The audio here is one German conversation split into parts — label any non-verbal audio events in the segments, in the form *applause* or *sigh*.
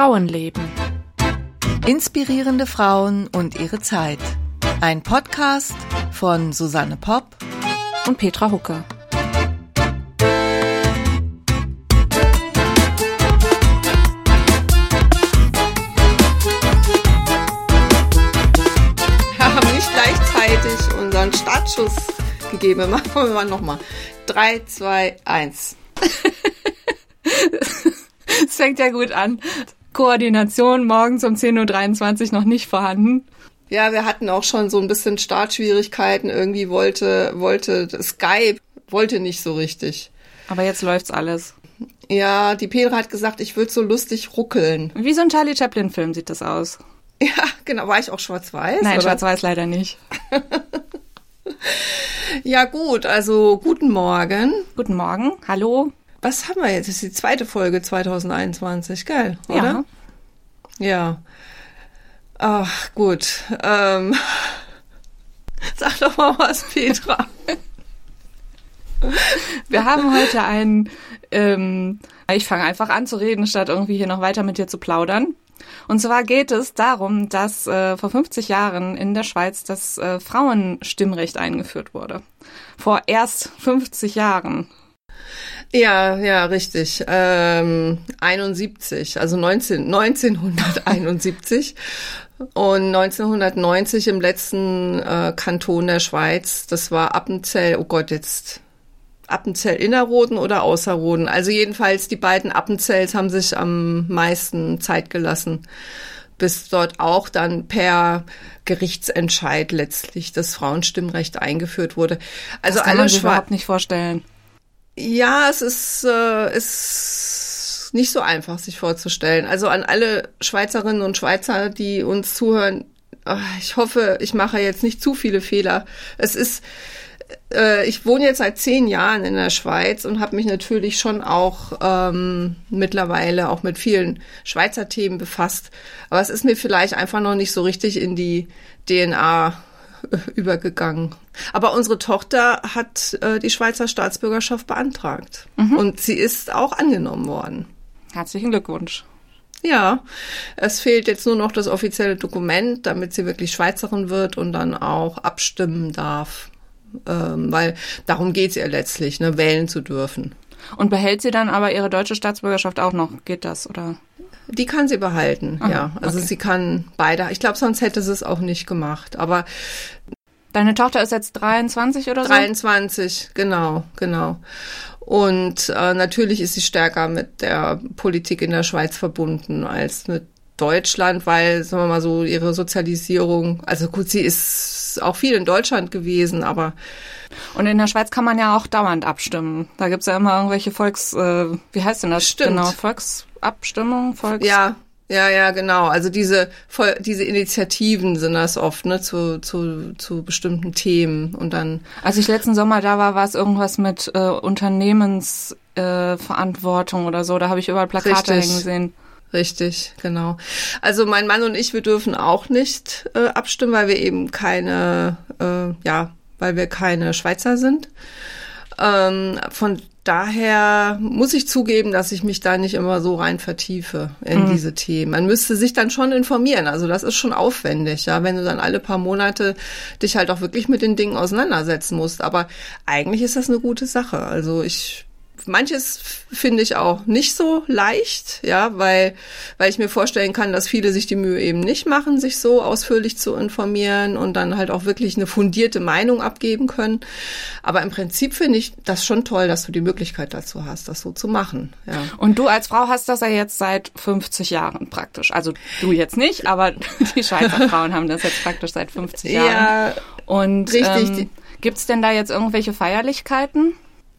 Frauenleben. Inspirierende Frauen und ihre Zeit. Ein Podcast von Susanne Popp und Petra Hucke. Wir haben nicht gleichzeitig unseren Startschuss gegeben. Machen wir mal nochmal. 3, 2, 1. Es fängt ja gut an. Koordination morgens um 10.23 Uhr noch nicht vorhanden. Ja, wir hatten auch schon so ein bisschen Startschwierigkeiten. Irgendwie wollte, wollte Skype, wollte nicht so richtig. Aber jetzt läuft's alles. Ja, die Petra hat gesagt, ich würde so lustig ruckeln. Wie so ein Charlie Chaplin-Film sieht das aus. *laughs* Ja, genau. War ich auch schwarz-weiß? Nein, schwarz-weiß leider nicht. *laughs* ja, gut. Also, guten Morgen. Guten Morgen. Hallo. Was haben wir jetzt? Das ist die zweite Folge 2021, geil, oder? Ja. Ja. Ach, gut. Ähm, *laughs* sag doch mal was, Petra. Wir haben heute einen, ähm, ich fange einfach an zu reden, statt irgendwie hier noch weiter mit dir zu plaudern. Und zwar geht es darum, dass äh, vor 50 Jahren in der Schweiz das äh, Frauenstimmrecht eingeführt wurde. Vor erst 50 Jahren. Ja, ja, richtig. Ähm, 71, also 19, 1971. Und 1990 im letzten äh, Kanton der Schweiz, das war Appenzell, oh Gott, jetzt Appenzell Innerrhoden oder Außerrhoden. Also jedenfalls die beiden Appenzells haben sich am meisten Zeit gelassen, bis dort auch dann per Gerichtsentscheid letztlich das Frauenstimmrecht eingeführt wurde. Also das kann alle man sich überhaupt nicht vorstellen. Ja, es ist, äh, ist nicht so einfach, sich vorzustellen. Also an alle Schweizerinnen und Schweizer, die uns zuhören, ah, ich hoffe, ich mache jetzt nicht zu viele Fehler. Es ist, äh, ich wohne jetzt seit zehn Jahren in der Schweiz und habe mich natürlich schon auch ähm, mittlerweile auch mit vielen Schweizer Themen befasst. Aber es ist mir vielleicht einfach noch nicht so richtig in die DNA *laughs* übergegangen. Aber unsere Tochter hat äh, die Schweizer Staatsbürgerschaft beantragt und sie ist auch angenommen worden. Herzlichen Glückwunsch. Ja, es fehlt jetzt nur noch das offizielle Dokument, damit sie wirklich Schweizerin wird und dann auch abstimmen darf. Ähm, weil darum geht's ihr letztlich, ne, wählen zu dürfen. Und behält sie dann aber ihre deutsche Staatsbürgerschaft auch noch? Geht das, oder? Die kann sie behalten, Aha, ja. Also okay. sie kann beide. Ich glaube, sonst hätte sie es auch nicht gemacht. Aber Deine Tochter ist jetzt 23 oder so? 23, genau, genau. Und äh, natürlich ist sie stärker mit der Politik in der Schweiz verbunden als mit Deutschland, weil, sagen wir mal so, ihre Sozialisierung, also gut, sie ist auch viel in Deutschland gewesen, aber Und in der Schweiz kann man ja auch dauernd abstimmen. Da gibt's ja immer irgendwelche Volks... Äh, wie heißt denn das? Stimmt. Genau, Volksabstimmung? Volks ja, ja, ja, genau. Also diese diese Initiativen sind das oft, ne, zu, zu, zu bestimmten Themen und dann Als ich letzten Sommer da war, war es irgendwas mit äh, Unternehmensverantwortung äh, oder so. Da habe ich überall Plakate Richtig. hängen sehen. Richtig, genau. Also mein Mann und ich, wir dürfen auch nicht äh, abstimmen, weil wir eben keine, äh, ja, weil wir keine Schweizer sind. Ähm, von daher muss ich zugeben, dass ich mich da nicht immer so rein vertiefe in diese Themen. Man müsste sich dann schon informieren. Also das ist schon aufwendig, ja, wenn du dann alle paar Monate dich halt auch wirklich mit den Dingen auseinandersetzen musst. Aber eigentlich ist das eine gute Sache. Also ich manches finde ich auch nicht so leicht, ja, weil, weil ich mir vorstellen kann, dass viele sich die Mühe eben nicht machen, sich so ausführlich zu informieren und dann halt auch wirklich eine fundierte Meinung abgeben können. Aber im Prinzip finde ich das schon toll, dass du die Möglichkeit dazu hast, das so zu machen, ja. Und du als Frau hast das ja jetzt seit 50 Jahren praktisch. Also du jetzt nicht, aber *laughs* die Schweizer *laughs* Frauen haben das jetzt praktisch seit 50 Jahren. Ja, Und richtig, ähm, gibt's denn da jetzt irgendwelche Feierlichkeiten?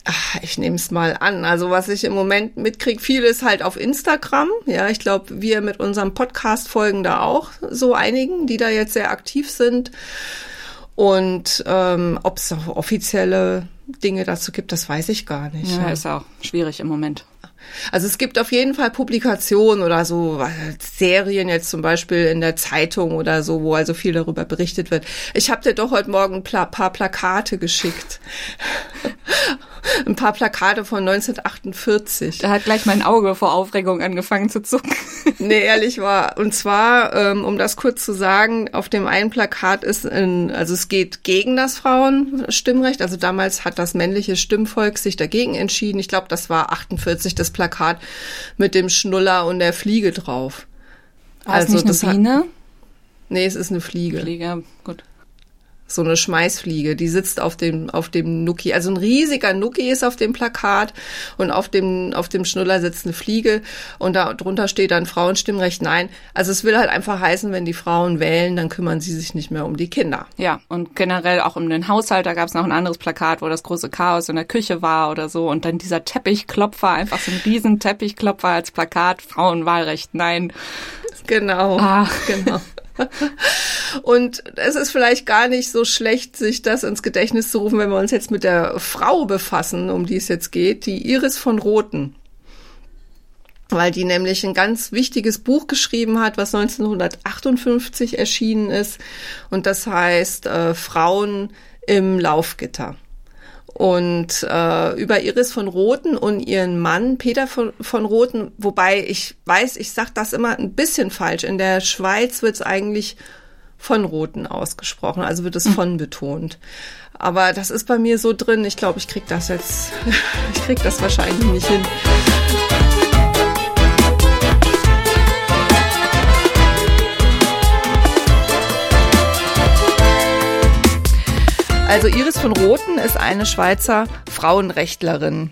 Ach, ich nehme es mal an. Also was ich im Moment mitkriege, viel ist halt auf Instagram. Ja, ich glaube, wir mit unserem Podcast folgen da auch so einigen, die da jetzt sehr aktiv sind. Und ähm, ob es offizielle Dinge dazu gibt, das weiß ich gar nicht. Ja, Ja. ist auch schwierig im Moment. Also es gibt auf jeden Fall Publikationen oder so äh, Serien jetzt zum Beispiel in der Zeitung oder so, wo also viel darüber berichtet wird. Ich habe dir doch heute Morgen ein paar Plakate geschickt. *laughs* ein paar Plakate von 1948. Da hat gleich mein Auge vor Aufregung angefangen zu zucken. *laughs* nee, ehrlich war. Und zwar, ähm, um das kurz zu sagen, auf dem einen Plakat ist, in, also es geht gegen das Frauenstimmrecht. Also damals hat das männliche Stimmvolk sich dagegen entschieden. Ich glaube, das war 48 das Plakat mit dem Schnuller und der Fliege drauf. War also nicht das eine Biene? Hat, nee, es ist eine Fliege. Fliege, gut so eine Schmeißfliege, die sitzt auf dem auf dem Nuki. Also ein riesiger Nuki ist auf dem Plakat und auf dem auf dem Schnuller sitzt eine Fliege und da drunter steht dann Frauenstimmrecht nein. Also es will halt einfach heißen, wenn die Frauen wählen, dann kümmern sie sich nicht mehr um die Kinder. Ja, und generell auch um den Haushalt, da gab es noch ein anderes Plakat, wo das große Chaos in der Küche war oder so und dann dieser Teppichklopfer, einfach so ein riesen Teppichklopfer als Plakat, Frauenwahlrecht nein. Genau. Ah. Genau. *laughs* Und es ist vielleicht gar nicht so schlecht, sich das ins Gedächtnis zu rufen, wenn wir uns jetzt mit der Frau befassen, um die es jetzt geht, die Iris von Roten. Weil die nämlich ein ganz wichtiges Buch geschrieben hat, was 1958 erschienen ist. Und das heißt äh, Frauen im Laufgitter und äh, über Iris von Roten und ihren Mann Peter von, von Roten, wobei ich weiß, ich sag das immer ein bisschen falsch. In der Schweiz wird es eigentlich von Roten ausgesprochen, also wird es hm. von betont. Aber das ist bei mir so drin. Ich glaube, ich krieg das jetzt, *laughs* ich krieg das wahrscheinlich nicht hin. Also Iris von Roten ist eine Schweizer Frauenrechtlerin.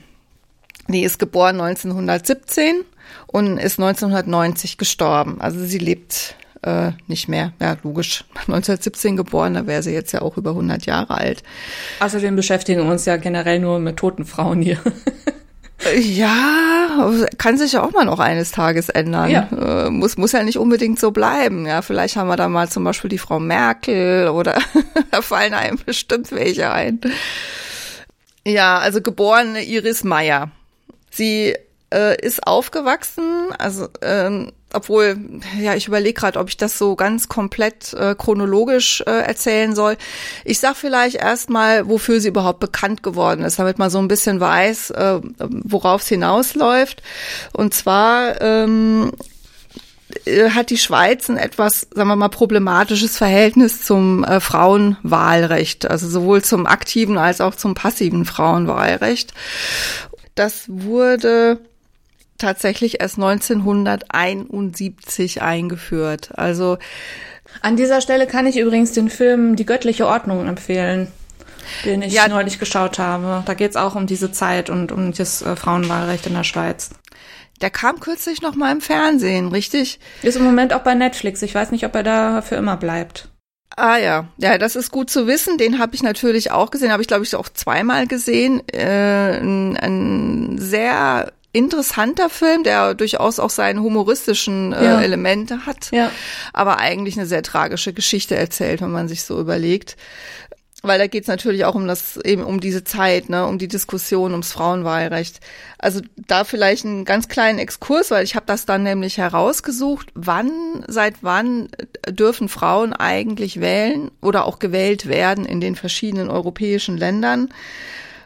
Die ist geboren 1917 und ist 1990 gestorben. Also sie lebt äh, nicht mehr. Ja, logisch. *laughs* 1917 geboren, da wäre sie jetzt ja auch über 100 Jahre alt. Außerdem beschäftigen wir uns ja generell nur mit toten Frauen hier. *laughs* Ja, kann sich ja auch mal noch eines Tages ändern. Ja. Äh, muss, muss ja nicht unbedingt so bleiben. Ja, vielleicht haben wir da mal zum Beispiel die Frau Merkel oder *laughs* da fallen einem bestimmt welche ein. Ja, also geborene Iris Meyer. Sie äh, ist aufgewachsen, also ähm, obwohl, ja, ich überlege gerade, ob ich das so ganz komplett äh, chronologisch äh, erzählen soll. Ich sag vielleicht erstmal, wofür sie überhaupt bekannt geworden ist, damit man so ein bisschen weiß, äh, worauf es hinausläuft. Und zwar ähm, äh, hat die Schweiz ein etwas, sagen wir mal, problematisches Verhältnis zum äh, Frauenwahlrecht, also sowohl zum aktiven als auch zum passiven Frauenwahlrecht. Das wurde tatsächlich erst 1971 eingeführt. Also an dieser Stelle kann ich übrigens den Film Die göttliche Ordnung empfehlen, den ich ja, neulich geschaut habe. Da geht es auch um diese Zeit und um das äh, Frauenwahlrecht in der Schweiz. Der kam kürzlich noch mal im Fernsehen, richtig? Ist im Moment auch bei Netflix. Ich weiß nicht, ob er da für immer bleibt. Ah ja, ja, das ist gut zu wissen. Den habe ich natürlich auch gesehen, habe ich glaube ich auch zweimal gesehen. Äh, ein, ein sehr interessanter Film, der durchaus auch seine humoristischen äh, ja. Elemente hat, ja. aber eigentlich eine sehr tragische Geschichte erzählt, wenn man sich so überlegt. Weil da geht es natürlich auch um das, eben um diese Zeit, ne, um die Diskussion ums Frauenwahlrecht. Also da vielleicht einen ganz kleinen Exkurs, weil ich habe das dann nämlich herausgesucht, wann, seit wann dürfen Frauen eigentlich wählen oder auch gewählt werden in den verschiedenen europäischen Ländern.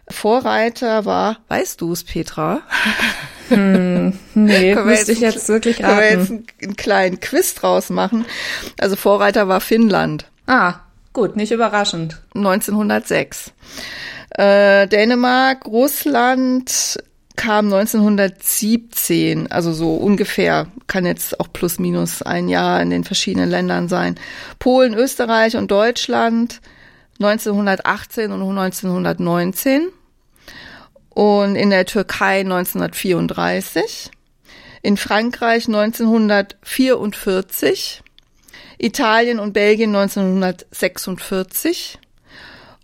Vorreiter war, weißt du es, Petra? *laughs* Hm, nee, müsste ich jetzt wirklich raten. Können wir jetzt einen, einen kleinen Quiz draus machen. Also Vorreiter war Finnland. Ah, gut, nicht überraschend. 1906. Äh, Dänemark, Russland kam 1917, also so ungefähr, kann jetzt auch plus minus ein Jahr in den verschiedenen Ländern sein. Polen, Österreich und Deutschland 1918 und 1919 und in der Türkei 1934, in Frankreich 1944, Italien und Belgien 1946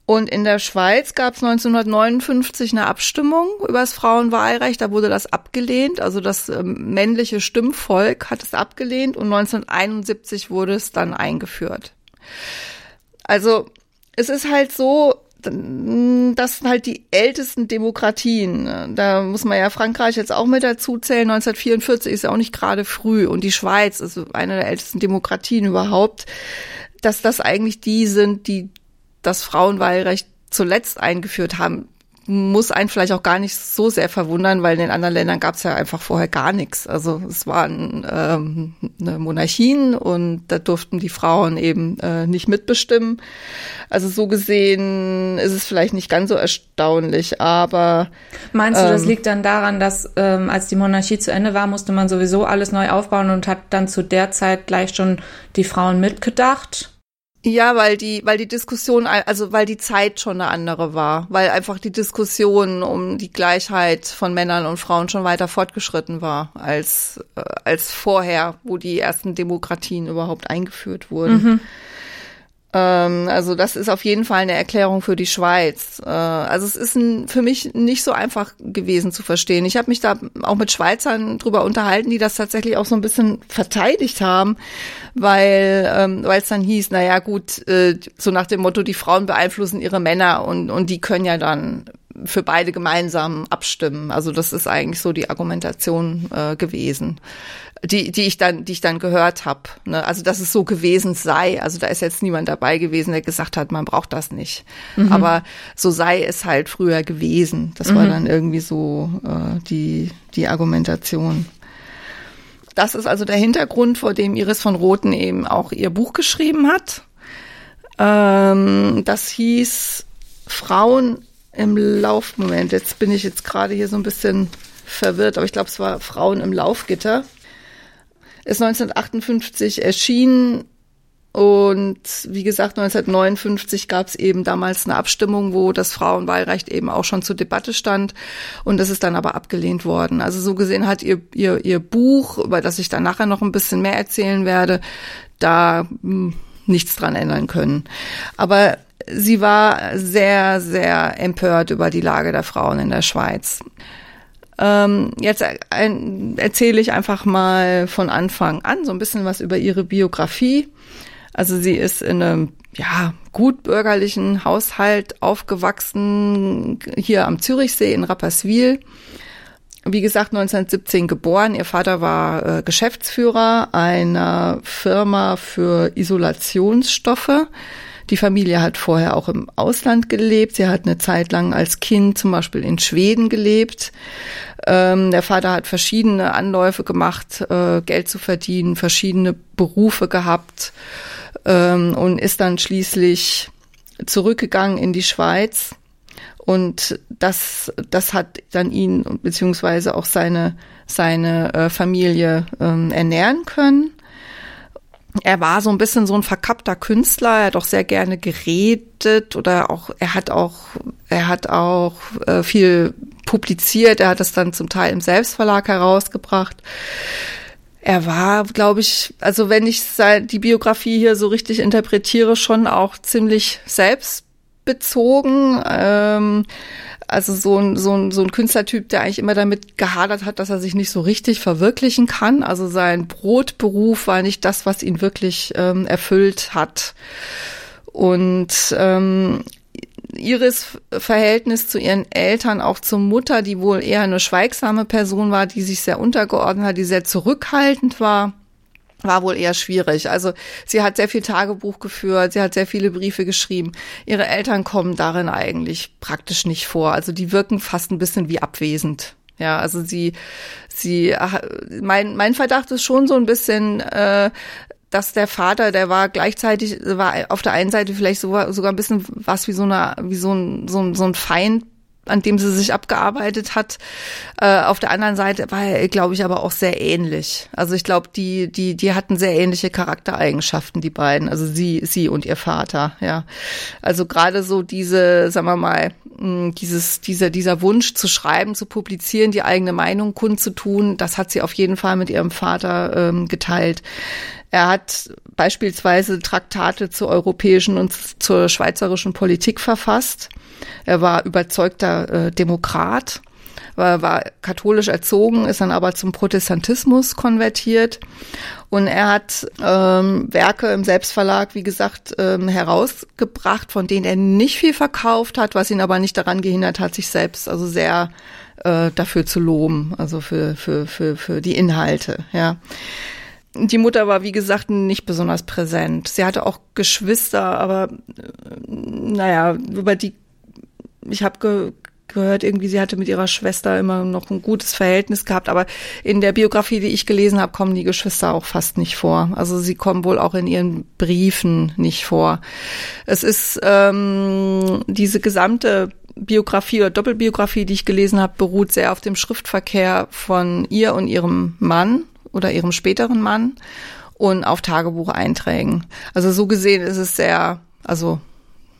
und in der Schweiz gab es 1959 eine Abstimmung über das Frauenwahlrecht. Da wurde das abgelehnt. Also das ähm, männliche Stimmvolk hat es abgelehnt und 1971 wurde es dann eingeführt. Also es ist halt so, das sind halt die ältesten Demokratien. Da muss man ja Frankreich jetzt auch mit dazu zählen. 1944 ist ja auch nicht gerade früh und die Schweiz ist eine der ältesten Demokratien überhaupt. Dass das eigentlich die sind, die das Frauenwahlrecht zuletzt eingeführt haben, muss einen vielleicht auch gar nicht so sehr verwundern, weil in den anderen Ländern gab es ja einfach vorher gar nichts. Also es waren ähm, eine Monarchien und da durften die Frauen eben äh, nicht mitbestimmen. Also so gesehen ist es vielleicht nicht ganz so erstaunlich, aber meinst du, das ähm, liegt dann daran, dass ähm, als die Monarchie zu Ende war, musste man sowieso alles neu aufbauen und hat dann zu der Zeit gleich schon die Frauen mitgedacht? Ja, weil die, weil die Diskussion, also weil die Zeit schon eine andere war, weil einfach die Diskussion um die Gleichheit von Männern und Frauen schon weiter fortgeschritten war als äh, als vorher, wo die ersten Demokratien überhaupt eingeführt wurden. Mhm. Ähm, also das ist auf jeden Fall eine Erklärung für die Schweiz. Äh, also es ist für mich nicht so einfach gewesen zu verstehen. Ich habe mich da auch mit Schweizern drüber unterhalten, die das tatsächlich auch so ein bisschen verteidigt haben, weil ähm, weil es dann hieß, na ja gut, äh, so nach dem Motto, die Frauen beeinflussen ihre Männer und und die können ja dann für beide gemeinsam abstimmen. Also das ist eigentlich so die Argumentation äh, gewesen die, die ich dann, die ich dann gehört habe. Ne? Also dass es so gewesen sei. Also da ist jetzt niemand dabei gewesen, der gesagt hat, man braucht das nicht. Mhm. Aber so sei es halt früher gewesen. Das mhm. war dann irgendwie so äh, die, die Argumentation. Das ist also der Hintergrund, vor dem Iris von Roten eben auch ihr Buch geschrieben hat. Ähm, das hieß Frauen im Laufmoment. Jetzt bin ich jetzt gerade hier so ein bisschen verwirrt, aber ich glaube, es war Frauen im Laufgitter ist 1958 erschienen und wie gesagt, 1959 gab es eben damals eine Abstimmung, wo das Frauenwahlrecht eben auch schon zur Debatte stand. Und das ist dann aber abgelehnt worden. Also so gesehen hat ihr, ihr, ihr Buch, über das ich dann nachher noch ein bisschen mehr erzählen werde, da hm, nichts dran ändern können. Aber sie war sehr, sehr empört über die Lage der Frauen in der Schweiz. Ähm, jetzt ein, erzähle ich einfach mal von Anfang an so ein bisschen was über ihre Biografie. Also sie ist in einem ja, gut bürgerlichen Haushalt aufgewachsen, hier am Zürichsee in Rapperswil. Wie gesagt, 1917 geboren. Ihr Vater war äh, Geschäftsführer einer Firma für Isolationsstoffe. Die Familie hat vorher auch im Ausland gelebt. Sie hat eine Zeit lang als Kind zum Beispiel in Schweden gelebt. Ähm, der Vater hat verschiedene Anläufe gemacht, äh, Geld zu verdienen, verschiedene Berufe gehabt ähm, und ist dann schließlich zurückgegangen in die Schweiz. Und das, das hat dann ihn beziehungsweise auch seine, seine äh, Familie ähm, ernähren können er war so ein bisschen so ein verkappter Künstler, er hat auch sehr gerne geredet oder auch, er hat auch, er hat auch äh, viel publiziert, er hat das dann zum Teil im Selbstverlag herausgebracht. Er war, glaube ich, also wenn ich die Biografie hier so richtig interpretiere, schon auch ziemlich selbstbezogen. Ähm, also so ein, so, ein, so ein Künstlertyp, der eigentlich immer damit gehadert hat, dass er sich nicht so richtig verwirklichen kann. Also sein Brotberuf war nicht das, was ihn wirklich ähm, erfüllt hat. Und ähm, Iris Verhältnis zu ihren Eltern, auch zur Mutter, die wohl eher eine schweigsame Person war, die sich sehr untergeordnet hat, die sehr zurückhaltend war war wohl eher schwierig. Also sie hat sehr viel Tagebuch geführt, sie hat sehr viele Briefe geschrieben. Ihre Eltern kommen darin eigentlich praktisch nicht vor. Also die wirken fast ein bisschen wie abwesend. Ja, also sie, sie, mein, mein Verdacht ist schon so ein bisschen, äh, dass der Vater, der war gleichzeitig, war auf der einen Seite vielleicht sogar, sogar ein bisschen was wie so eine, wie so ein, so ein, so ein Feind an dem sie sich abgearbeitet hat. Äh, auf der anderen Seite war er, glaube ich, aber auch sehr ähnlich. Also ich glaube, die, die, die hatten sehr ähnliche Charaktereigenschaften, die beiden. Also sie, sie und ihr Vater, ja. Also gerade so diese, sagen wir mal, dieses, dieser, dieser Wunsch zu schreiben, zu publizieren, die eigene Meinung kundzutun, das hat sie auf jeden Fall mit ihrem Vater ähm, geteilt. Er hat beispielsweise Traktate zur europäischen und zur schweizerischen Politik verfasst. Er war überzeugter äh, Demokrat, war, war katholisch erzogen, ist dann aber zum Protestantismus konvertiert. Und er hat ähm, Werke im Selbstverlag, wie gesagt, ähm, herausgebracht, von denen er nicht viel verkauft hat, was ihn aber nicht daran gehindert hat, sich selbst also sehr äh, dafür zu loben, also für, für, für, für die Inhalte, ja. Die Mutter war, wie gesagt, nicht besonders präsent. Sie hatte auch Geschwister, aber äh, naja, über die ich habe ge gehört irgendwie, sie hatte mit ihrer Schwester immer noch ein gutes Verhältnis gehabt, aber in der Biografie, die ich gelesen habe, kommen die Geschwister auch fast nicht vor. Also sie kommen wohl auch in ihren Briefen nicht vor. Es ist ähm, diese gesamte Biografie oder Doppelbiografie, die ich gelesen habe, beruht sehr auf dem Schriftverkehr von ihr und ihrem Mann oder ihrem späteren Mann und auf Tagebucheinträgen. Also so gesehen ist es sehr, also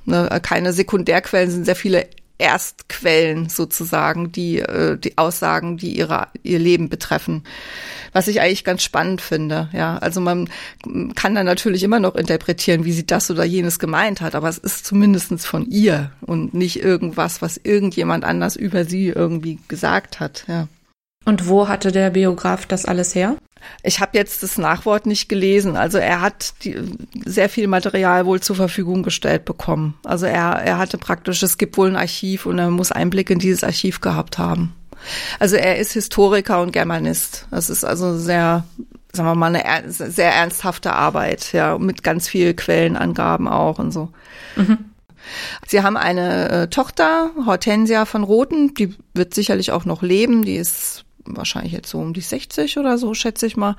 ne, keine Sekundärquellen, sind sehr viele Erstquellen sozusagen, die äh, die Aussagen, die ihre, ihr Leben betreffen. Was ich eigentlich ganz spannend finde. Ja, also man kann dann natürlich immer noch interpretieren, wie sie das oder jenes gemeint hat, aber es ist zumindestens von ihr und nicht irgendwas, was irgendjemand anders über sie irgendwie gesagt hat. Ja. Und wo hatte der Biograf das alles her? Ich habe jetzt das Nachwort nicht gelesen. Also er hat die, sehr viel Material wohl zur Verfügung gestellt bekommen. Also er, er hatte praktisch, es gibt wohl ein Archiv und er muss Einblick in dieses Archiv gehabt haben. Also er ist Historiker und Germanist. Das ist also sehr, sagen wir mal, eine sehr ernsthafte Arbeit, ja, mit ganz viel Quellenangaben auch und so. Mhm. Sie haben eine äh, Tochter, Hortensia von Roten, die wird sicherlich auch noch leben, die ist wahrscheinlich jetzt so um die 60 oder so, schätze ich mal.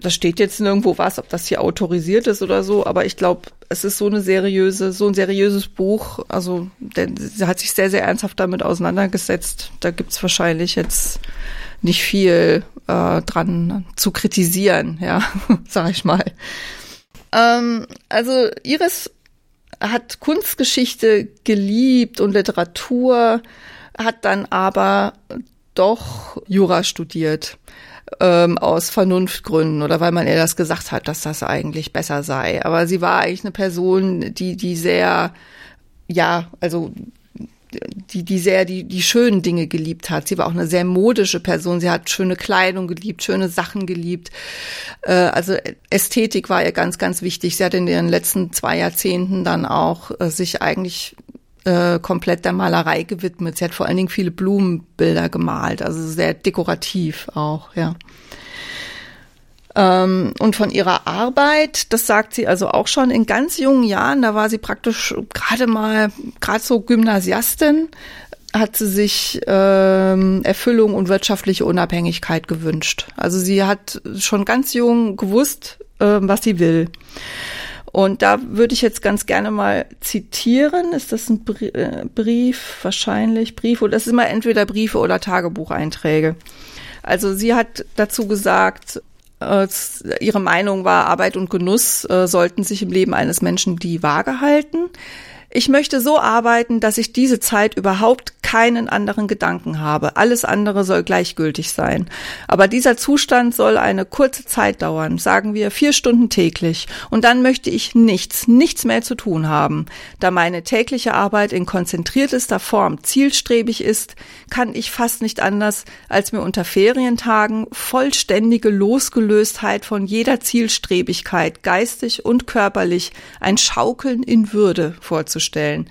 Da steht jetzt nirgendwo was, ob das hier autorisiert ist oder so, aber ich glaube, es ist so eine seriöse, so ein seriöses Buch. Also der, sie hat sich sehr, sehr ernsthaft damit auseinandergesetzt. Da gibt's wahrscheinlich jetzt nicht viel äh, dran zu kritisieren, ja, *laughs* sag ich mal. Ähm, also Iris hat Kunstgeschichte geliebt und Literatur, hat dann aber doch Jura studiert ähm, aus Vernunftgründen oder weil man ihr das gesagt hat, dass das eigentlich besser sei. Aber sie war eigentlich eine Person, die die sehr ja, also die, die sehr die, die schönen Dinge geliebt hat. Sie war auch eine sehr modische Person. Sie hat schöne Kleidung geliebt, schöne Sachen geliebt. Äh, also Ästhetik war ihr ganz, ganz wichtig. Sie hat in den letzten zwei Jahrzehnten dann auch äh, sich eigentlich äh, komplett der Malerei gewidmet. Sie hat vor allen Dingen viele Blumenbilder gemalt, also sehr dekorativ auch, ja. Ähm, und von ihrer Arbeit, das sagt sie also auch schon in ganz jungen Jahren, da war sie praktisch gerade mal, gerade so Gymnasiastin, hat sie sich ähm, Erfüllung und wirtschaftliche Unabhängigkeit gewünscht. Also sie hat schon ganz jung gewusst, äh, was sie will. Und da würde ich jetzt ganz gerne mal zitieren. Ist das ein äh, Brief? Wahrscheinlich Brief oder das ist immer entweder Briefe oder Tagebucheinträge. Also sie hat dazu gesagt, äh, ihre Meinung war, Arbeit und Genuss äh, sollten sich im Leben eines Menschen die Waage halten. Ich möchte so arbeiten, dass ich diese Zeit überhaupt keinen anderen Gedanken habe. Alles andere soll gleichgültig sein. Aber dieser Zustand soll eine kurze Zeit dauern, sagen wir vier Stunden täglich. Und dann möchte ich nichts, nichts mehr zu tun haben. Da meine tägliche Arbeit in konzentriertester Form zielstrebig ist, kann ich fast nicht anders, als mir unter Ferientagen vollständige Losgelöstheit von jeder Zielstrebigkeit, geistig und körperlich, ein Schaukeln in Würde vorzustellen darzustellen.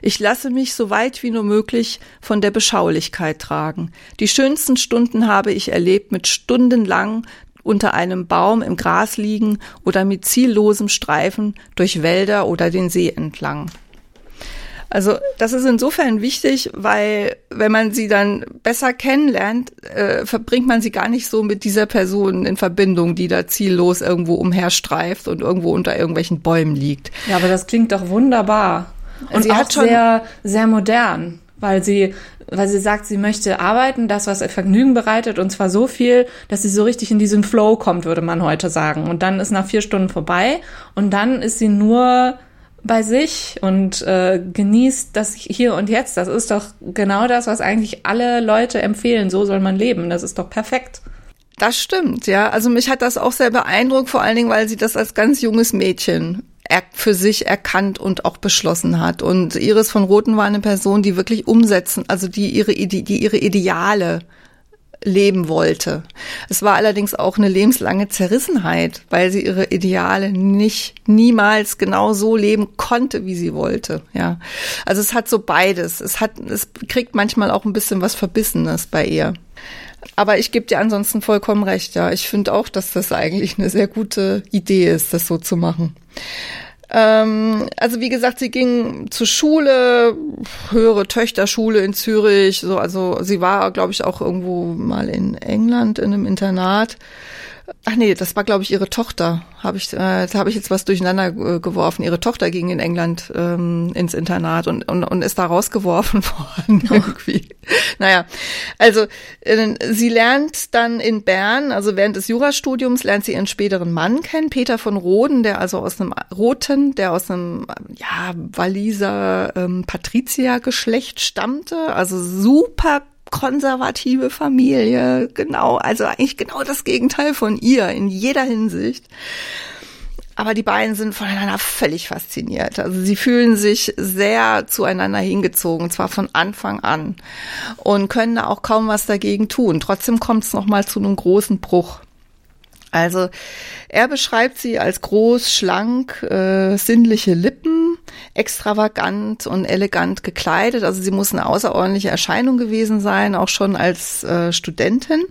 Ich lasse mich so weit wie nur möglich von der Beschaulichkeit tragen. Die schönsten Stunden habe ich erlebt mit stundenlang unter einem Baum im Gras liegen oder mit ziellosem Streifen durch Wälder oder den See entlang. Also das ist insofern wichtig, weil wenn man sie dann besser kennenlernt, äh, verbringt man sie gar nicht so mit dieser Person in Verbindung, die da ziellos irgendwo umherstreift und irgendwo unter irgendwelchen Bäumen liegt. Ja, aber das klingt doch wunderbar. Und sie auch sehr, sehr modern, weil sie, weil sie sagt, sie möchte arbeiten, das, was ihr Vergnügen bereitet, und zwar so viel, dass sie so richtig in diesen Flow kommt, würde man heute sagen. Und dann ist nach vier Stunden vorbei und dann ist sie nur bei sich und äh, genießt das hier und jetzt. Das ist doch genau das, was eigentlich alle Leute empfehlen. So soll man leben. Das ist doch perfekt. Das stimmt, ja. Also mich hat das auch sehr beeindruckt, vor allen Dingen, weil sie das als ganz junges Mädchen für sich erkannt und auch beschlossen hat. Und Iris von Roten war eine Person, die wirklich umsetzen, also die ihre, die ihre Ideale leben wollte. Es war allerdings auch eine lebenslange Zerrissenheit, weil sie ihre Ideale nicht niemals genau so leben konnte, wie sie wollte. Ja, also es hat so beides. Es hat, es kriegt manchmal auch ein bisschen was Verbissenes bei ihr. Aber ich gebe dir ansonsten vollkommen recht. Ja, ich finde auch, dass das eigentlich eine sehr gute Idee ist, das so zu machen. Ähm, also wie gesagt, sie ging zur Schule, höhere Töchterschule in Zürich. So, also sie war, glaube ich, auch irgendwo mal in England in einem Internat. Ach nee, das war glaube ich ihre Tochter. Habe ich, äh, da habe ich jetzt was durcheinander äh, geworfen. Ihre Tochter ging in England ähm, ins Internat und, und und ist da rausgeworfen *laughs* worden oh. irgendwie. Naja, also äh, sie lernt dann in Bern, also während des Jurastudiums lernt sie ihren späteren Mann kennen, Peter von Roden, der also aus einem Roten, der aus einem ja Waliser ähm, Patriziergeschlecht stammte, also super konservative Familie, genau, also eigentlich genau das Gegenteil von ihr in jeder Hinsicht. Aber die beiden sind voneinander völlig fasziniert. Also sie fühlen sich sehr zueinander hingezogen, zwar von Anfang an und können da auch kaum was dagegen tun. Trotzdem kommt es nochmal zu einem großen Bruch. Also er beschreibt sie als groß, schlank, äh, sinnliche Lippen, extravagant und elegant gekleidet. Also sie muss eine außerordentliche Erscheinung gewesen sein, auch schon als äh, Studentin.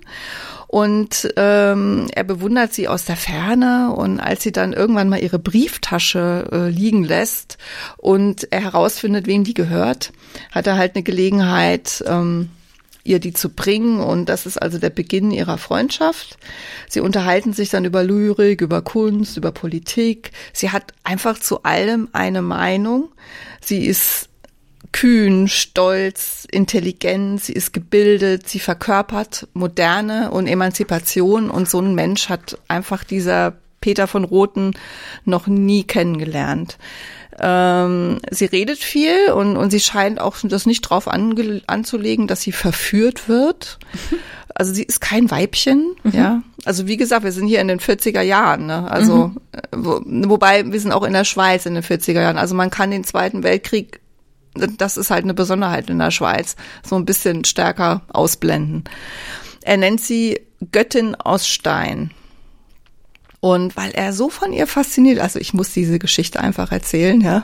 Und ähm, er bewundert sie aus der Ferne und als sie dann irgendwann mal ihre Brieftasche äh, liegen lässt und er herausfindet, wem die gehört, hat er halt eine Gelegenheit, ähm, ihr die zu bringen. Und das ist also der Beginn ihrer Freundschaft. Sie unterhalten sich dann über Lyrik, über Kunst, über Politik. Sie hat einfach zu allem eine Meinung. Sie ist kühn, stolz, intelligent, sie ist gebildet, sie verkörpert Moderne und Emanzipation und so ein Mensch hat einfach dieser Peter von Roten noch nie kennengelernt. Ähm, sie redet viel und, und sie scheint auch das nicht drauf ange, anzulegen, dass sie verführt wird. *laughs* Also sie ist kein Weibchen, mhm. ja. Also wie gesagt, wir sind hier in den 40er Jahren, ne? Also mhm. Äh, wo, wobei wir sind auch in der Schweiz in den 40er Jahren. Also man kann den Zweiten Weltkrieg das ist halt eine Besonderheit in der Schweiz, so ein bisschen stärker ausblenden. Er nennt sie Göttin aus Stein. Und weil er so von ihr fasziniert, also ich muss diese Geschichte einfach erzählen, ja,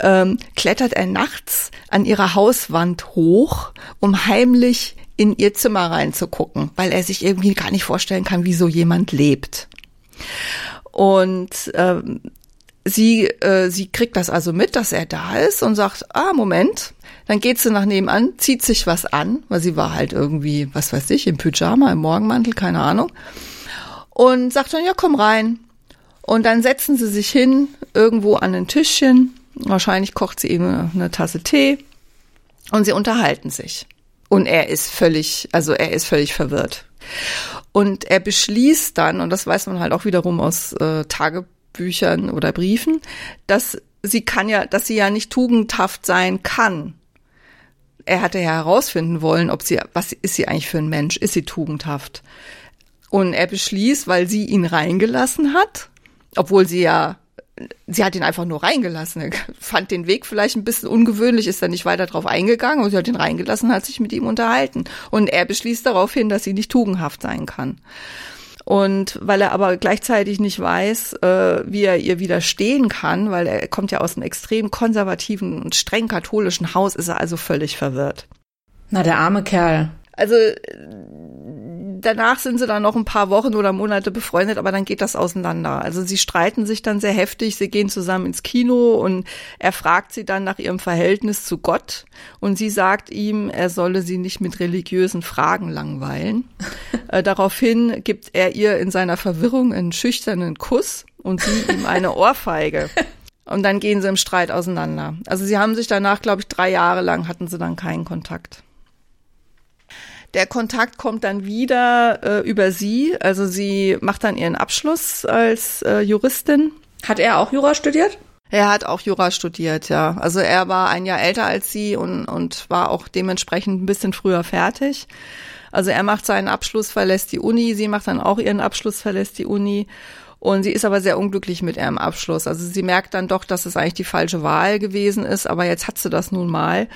ähm, klettert er nachts an ihrer Hauswand hoch, um heimlich in ihr Zimmer reinzugucken, weil er sich irgendwie gar nicht vorstellen kann, wie so jemand lebt. Und ähm, sie, äh, sie kriegt das also mit, dass er da ist und sagt, ah, Moment. Dann geht sie nach nebenan, zieht sich was an, weil sie war halt irgendwie, was weiß ich, im Pyjama, im Morgenmantel, keine Ahnung und sagt dann, ja, komm rein. Und dann setzen sie sich hin, irgendwo an ein Tischchen. Wahrscheinlich kocht sie eben eine Tasse Tee und sie unterhalten sich. Und er ist völlig, also er ist völlig verwirrt. Und er beschließt dann, und das weiß man halt auch wiederum aus äh, Tagebüchern oder Briefen, dass sie kann ja, dass sie ja nicht tugendhaft sein kann. Er hatte ja herausfinden wollen, ob sie, was ist sie eigentlich für ein Mensch? Ist sie tugendhaft? Und er beschließt, weil sie ihn reingelassen hat, obwohl sie ja, sie hat ihn einfach nur reingelassen. Er fand den Weg vielleicht ein bisschen ungewöhnlich, ist da nicht weiter drauf eingegangen und sie hat ihn reingelassen, hat sich mit ihm unterhalten. Und er beschließt daraufhin, dass sie nicht tugendhaft sein kann. Und weil er aber gleichzeitig nicht weiß, äh, wie er ihr widerstehen kann, weil er kommt ja aus einem extrem konservativen und streng katholischen Haus, ist er also völlig verwirrt. Na, der arme Kerl. Also danach sind sie dann noch ein paar Wochen oder Monate befreundet, aber dann geht das auseinander. Also sie streiten sich dann sehr heftig, sie gehen zusammen ins Kino und er fragt sie dann nach ihrem Verhältnis zu Gott und sie sagt ihm, er solle sie nicht mit religiösen Fragen langweilen. *laughs* äh, daraufhin gibt er ihr in seiner Verwirrung einen schüchternen Kuss und sie ihm eine Ohrfeige. *laughs* Und dann gehen sie im Streit auseinander. Also sie haben sich danach, glaube ich, drei Jahre lang hatten sie dann keinen Kontakt. Der Kontakt kommt dann wieder äh, über sie. Also sie macht dann ihren Abschluss als äh, Juristin. Hat er auch Jura studiert? Er hat auch Jura studiert, ja. Also er war ein Jahr älter als sie und, und war auch dementsprechend ein bisschen früher fertig. Also er macht seinen Abschluss, verlässt die Uni, sie macht dann auch ihren Abschluss, verlässt die Uni. Und sie ist aber sehr unglücklich mit ihrem Abschluss. Also sie merkt dann doch, dass es eigentlich die falsche Wahl gewesen ist, aber jetzt hat sie das nun mal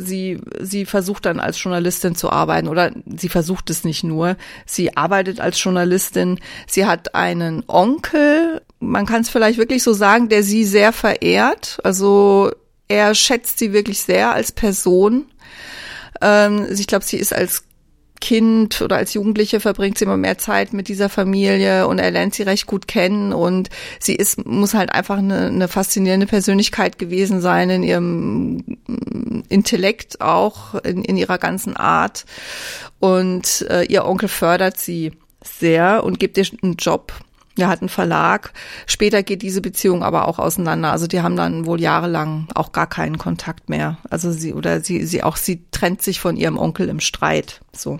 sie, sie versucht dann als Journalistin zu arbeiten oder sie versucht es nicht nur. Sie arbeitet als Journalistin. Sie hat einen Onkel, man kann es vielleicht wirklich so sagen, der sie sehr verehrt. Also er schätzt sie wirklich sehr als Person. Ähm, ich glaube, sie ist als Kind oder als Jugendliche verbringt sie immer mehr Zeit mit dieser Familie und er lernt sie recht gut kennen und sie ist, muss halt einfach eine, eine faszinierende Persönlichkeit gewesen sein in ihrem mm, Intellekt auch, in, in ihrer ganzen Art. Und äh, ihr Onkel fördert sie sehr und gibt ihr einen Job er hat einen Verlag. Später geht diese Beziehung aber auch auseinander. Also die haben dann wohl jahrelang auch gar keinen Kontakt mehr. Also sie oder sie sie auch sie trennt sich von ihrem Onkel im Streit. So.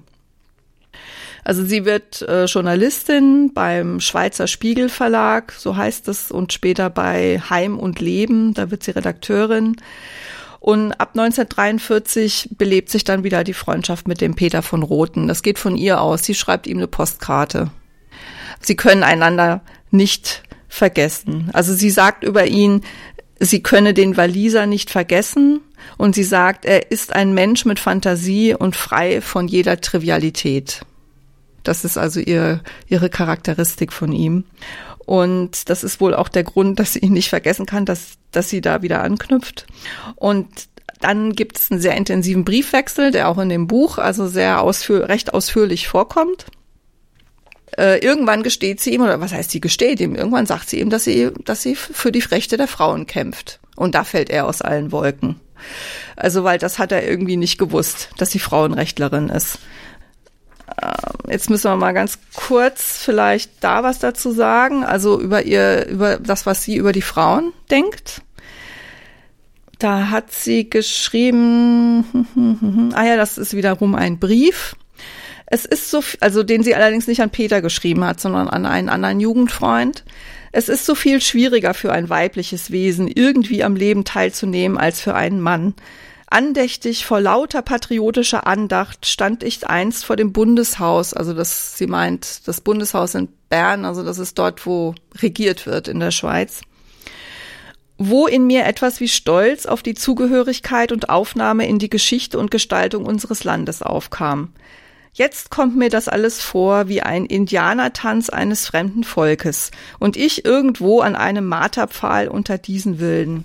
Also sie wird äh, Journalistin beim Schweizer Spiegel Verlag, so heißt es, und später bei Heim und Leben, da wird sie Redakteurin. Und ab 1943 belebt sich dann wieder die Freundschaft mit dem Peter von Rothen. Das geht von ihr aus. Sie schreibt ihm eine Postkarte. Sie können einander nicht vergessen. Also sie sagt über ihn, sie könne den Waliser nicht vergessen und sie sagt, er ist ein Mensch mit Fantasie und frei von jeder Trivialität. Das ist also ihr, ihre Charakteristik von ihm. Und das ist wohl auch der Grund, dass sie ihn nicht vergessen kann, dass, dass sie da wieder anknüpft. Und dann gibt es einen sehr intensiven Briefwechsel, der auch in dem Buch also sehr ausführ recht ausführlich vorkommt. Äh, irgendwann gesteht sie ihm, oder was heißt sie gesteht ihm? Irgendwann sagt sie ihm, dass sie, dass sie für die Rechte der Frauen kämpft. Und da fällt er aus allen Wolken. Also, weil das hat er irgendwie nicht gewusst, dass sie Frauenrechtlerin ist. Ähm, jetzt müssen wir mal ganz kurz vielleicht da was dazu sagen, also über ihr, über das, was sie über die Frauen denkt. Da hat sie geschrieben, *laughs* ah ja, das ist wiederum ein Brief. Es ist so, also den sie allerdings nicht an Peter geschrieben hat, sondern an einen anderen Jugendfreund. Es ist so viel schwieriger für ein weibliches Wesen, irgendwie am Leben teilzunehmen, als für einen Mann. Andächtig vor lauter patriotischer Andacht stand ich einst vor dem Bundeshaus, also das, sie meint, das Bundeshaus in Bern, also das ist dort, wo regiert wird in der Schweiz wo in mir etwas wie Stolz auf die Zugehörigkeit und Aufnahme in die Geschichte und Gestaltung unseres Landes aufkam. Jetzt kommt mir das alles vor wie ein Indianertanz eines fremden Volkes und ich irgendwo an einem Marterpfahl unter diesen Wilden.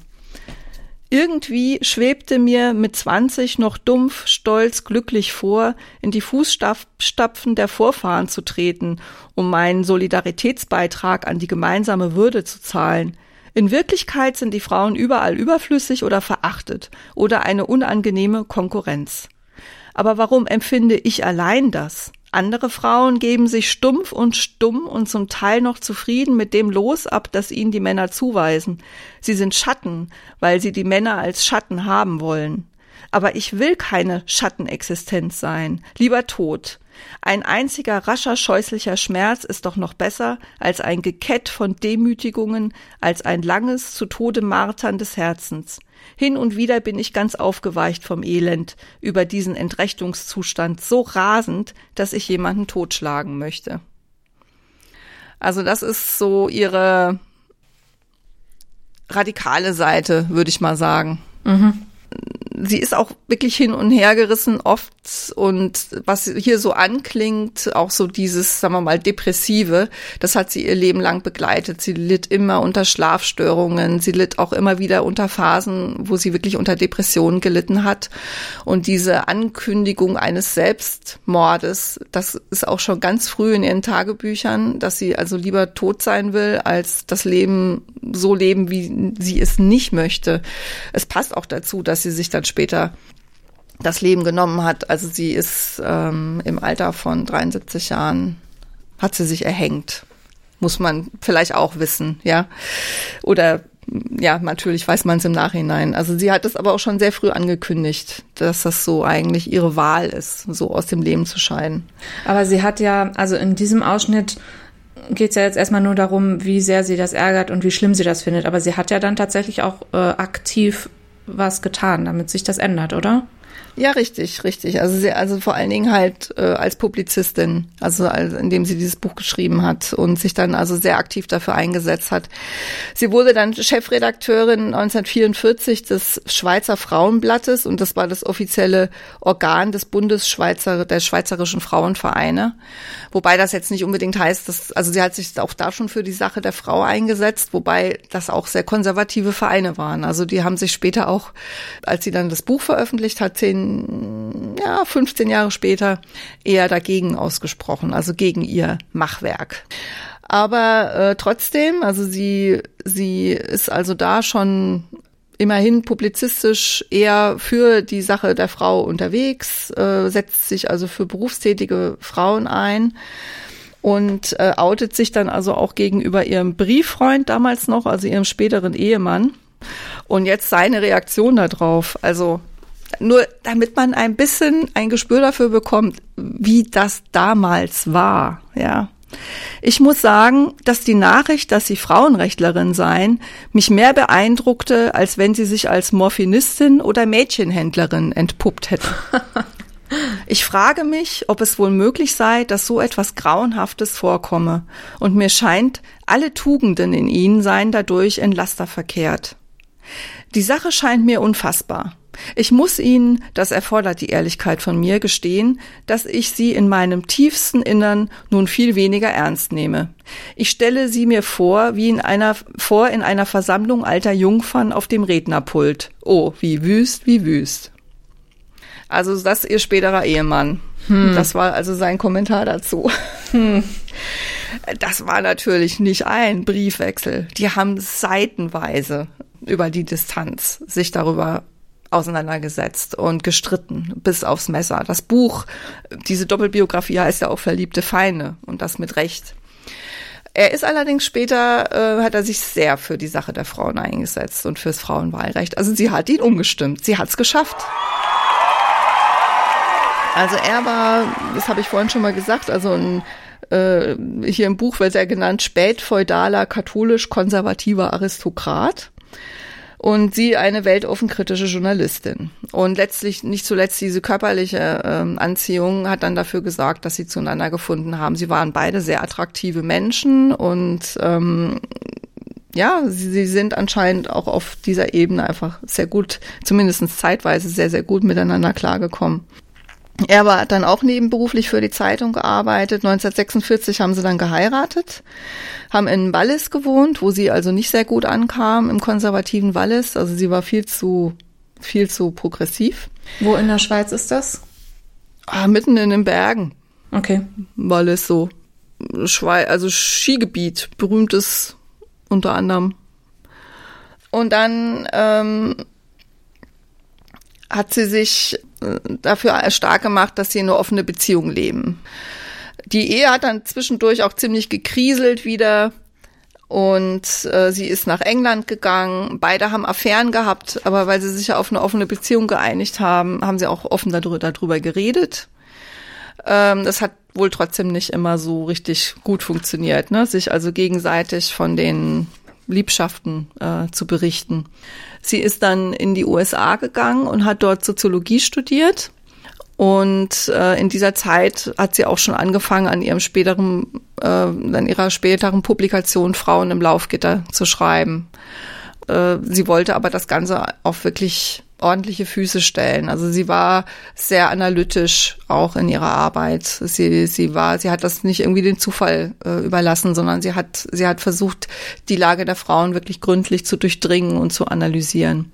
Irgendwie schwebte mir mit zwanzig noch dumpf, stolz, glücklich vor, in die Fußstapfen der Vorfahren zu treten, um meinen Solidaritätsbeitrag an die gemeinsame Würde zu zahlen. In Wirklichkeit sind die Frauen überall überflüssig oder verachtet oder eine unangenehme Konkurrenz. Aber warum empfinde ich allein das? Andere Frauen geben sich stumpf und stumm und zum Teil noch zufrieden mit dem Los ab, das ihnen die Männer zuweisen. Sie sind Schatten, weil sie die Männer als Schatten haben wollen. Aber ich will keine Schattenexistenz sein, lieber tot. Ein einziger rascher, scheußlicher Schmerz ist doch noch besser als ein Gekett von Demütigungen, als ein langes, zu Tode martern des Herzens. Hin und wieder bin ich ganz aufgeweicht vom Elend über diesen Entrechtungszustand so rasend, dass ich jemanden totschlagen möchte. Also das ist so ihre radikale Seite, würde ich mal sagen. Mhm sie ist auch wirklich hin und her gerissen oft und was hier so anklingt, auch so dieses, sagen wir mal, depressive, das hat sie ihr Leben lang begleitet. Sie litt immer unter Schlafstörungen, sie litt auch immer wieder unter Phasen, wo sie wirklich unter Depressionen gelitten hat. Und diese Ankündigung eines Selbstmordes, das ist auch schon ganz früh in ihren Tagebüchern, dass sie also lieber tot sein will, als das Leben so leben, wie sie es nicht möchte. Es passt auch dazu, dass sie sich dann später das Leben genommen hat. Also sie ist ähm, im Alter von 73 Jahren, hat sie sich erhängt. Muss man vielleicht auch wissen, ja. Oder ja, natürlich weiß man es im Nachhinein. Also sie hat es aber auch schon sehr früh angekündigt, dass das so eigentlich ihre Wahl ist, so aus dem Leben zu scheiden. Aber sie hat ja, also in diesem Ausschnitt geht es ja jetzt erstmal nur darum, wie sehr sie das ärgert und wie schlimm sie das findet. Aber sie hat ja dann tatsächlich auch äh, aktiv was getan, damit sich das ändert, oder? Ja, richtig, richtig. Also sie, also vor allen Dingen halt äh, als Publizistin, also, also indem sie dieses Buch geschrieben hat und sich dann also sehr aktiv dafür eingesetzt hat. Sie wurde dann Chefredakteurin 1944 des Schweizer Frauenblattes und das war das offizielle Organ des Bundesschweizer der Schweizerischen Frauenvereine. Wobei das jetzt nicht unbedingt heißt, dass also sie hat sich auch da schon für die Sache der Frau eingesetzt, wobei das auch sehr konservative Vereine waren. Also die haben sich später auch, als sie dann das Buch veröffentlicht hat, zehn ja, 15 Jahre später eher dagegen ausgesprochen, also gegen ihr Machwerk. Aber äh, trotzdem, also sie, sie ist also da schon immerhin publizistisch eher für die Sache der Frau unterwegs, äh, setzt sich also für berufstätige Frauen ein und äh, outet sich dann also auch gegenüber ihrem Brieffreund damals noch, also ihrem späteren Ehemann. Und jetzt seine Reaktion darauf, also nur damit man ein bisschen ein Gespür dafür bekommt, wie das damals war, ja. Ich muss sagen, dass die Nachricht, dass sie Frauenrechtlerin seien, mich mehr beeindruckte, als wenn sie sich als Morphinistin oder Mädchenhändlerin entpuppt hätte. *laughs* Ich frage mich, ob es wohl möglich sei, dass so etwas Grauenhaftes vorkomme, und mir scheint, alle Tugenden in ihnen seien dadurch in Laster verkehrt. Die Sache scheint mir unfassbar. Ich muss Ihnen, das erfordert die Ehrlichkeit von mir, gestehen, dass ich Sie in meinem tiefsten Innern nun viel weniger ernst nehme. Ich stelle sie mir vor, wie in einer, vor in einer Versammlung alter Jungfern auf dem Rednerpult. Oh, wie wüst, wie wüst. Also das ist ihr späterer Ehemann. Hm. Das war also sein Kommentar dazu. Hm. Das war natürlich nicht ein Briefwechsel. Die haben seitenweise über die Distanz sich darüber auseinandergesetzt und gestritten bis aufs Messer. Das Buch, diese Doppelbiografie heißt ja auch Verliebte Feinde und das mit Recht. Er ist allerdings später, äh, hat er sich sehr für die Sache der Frauen eingesetzt und fürs Frauenwahlrecht. Also sie hat ihn umgestimmt. Sie hat es geschafft. Also er war, das habe ich vorhin schon mal gesagt, also ein äh, hier im Buch wird er genannt spätfeudaler katholisch-konservativer Aristokrat und sie eine weltoffenkritische Journalistin. Und letztlich, nicht zuletzt diese körperliche ähm, Anziehung hat dann dafür gesorgt, dass sie zueinander gefunden haben. Sie waren beide sehr attraktive Menschen und ähm, ja, sie, sie sind anscheinend auch auf dieser Ebene einfach sehr gut, zumindest zeitweise sehr, sehr gut miteinander klargekommen. Er war dann auch nebenberuflich für die Zeitung gearbeitet. 1946 haben sie dann geheiratet, haben in Wallis gewohnt, wo sie also nicht sehr gut ankam im konservativen Wallis. Also sie war viel zu, viel zu progressiv. Wo in der Schweiz ist das? Ah, mitten in den Bergen. Okay. Wallis so. Schweiz, also Skigebiet, berühmtes unter anderem. Und dann ähm, hat sie sich äh, dafür stark gemacht, dass sie eine offene Beziehung leben. Die Ehe hat dann zwischendurch auch ziemlich gekriselt wieder und äh, sie ist nach England gegangen. Beide haben Affären gehabt, aber weil sie sich ja auf eine offene Beziehung geeinigt haben, haben sie auch offen darüber, darüber geredet. Ähm, das hat wohl trotzdem nicht immer so richtig gut funktioniert, ne? sich also gegenseitig von den Liebschaften äh, zu berichten. Sie ist dann in die USA gegangen und hat dort Soziologie studiert. Und äh, in dieser Zeit hat sie auch schon angefangen, an ihrem späteren, äh, an ihrer späteren Publikation Frauen im Laufgitter zu schreiben. Äh, sie wollte aber das Ganze auch wirklich ordentliche Füße stellen. Also sie war sehr analytisch auch in ihrer Arbeit. Sie, sie war, sie hat das nicht irgendwie den Zufall äh, überlassen, sondern sie hat, sie hat versucht, die Lage der Frauen wirklich gründlich zu durchdringen und zu analysieren.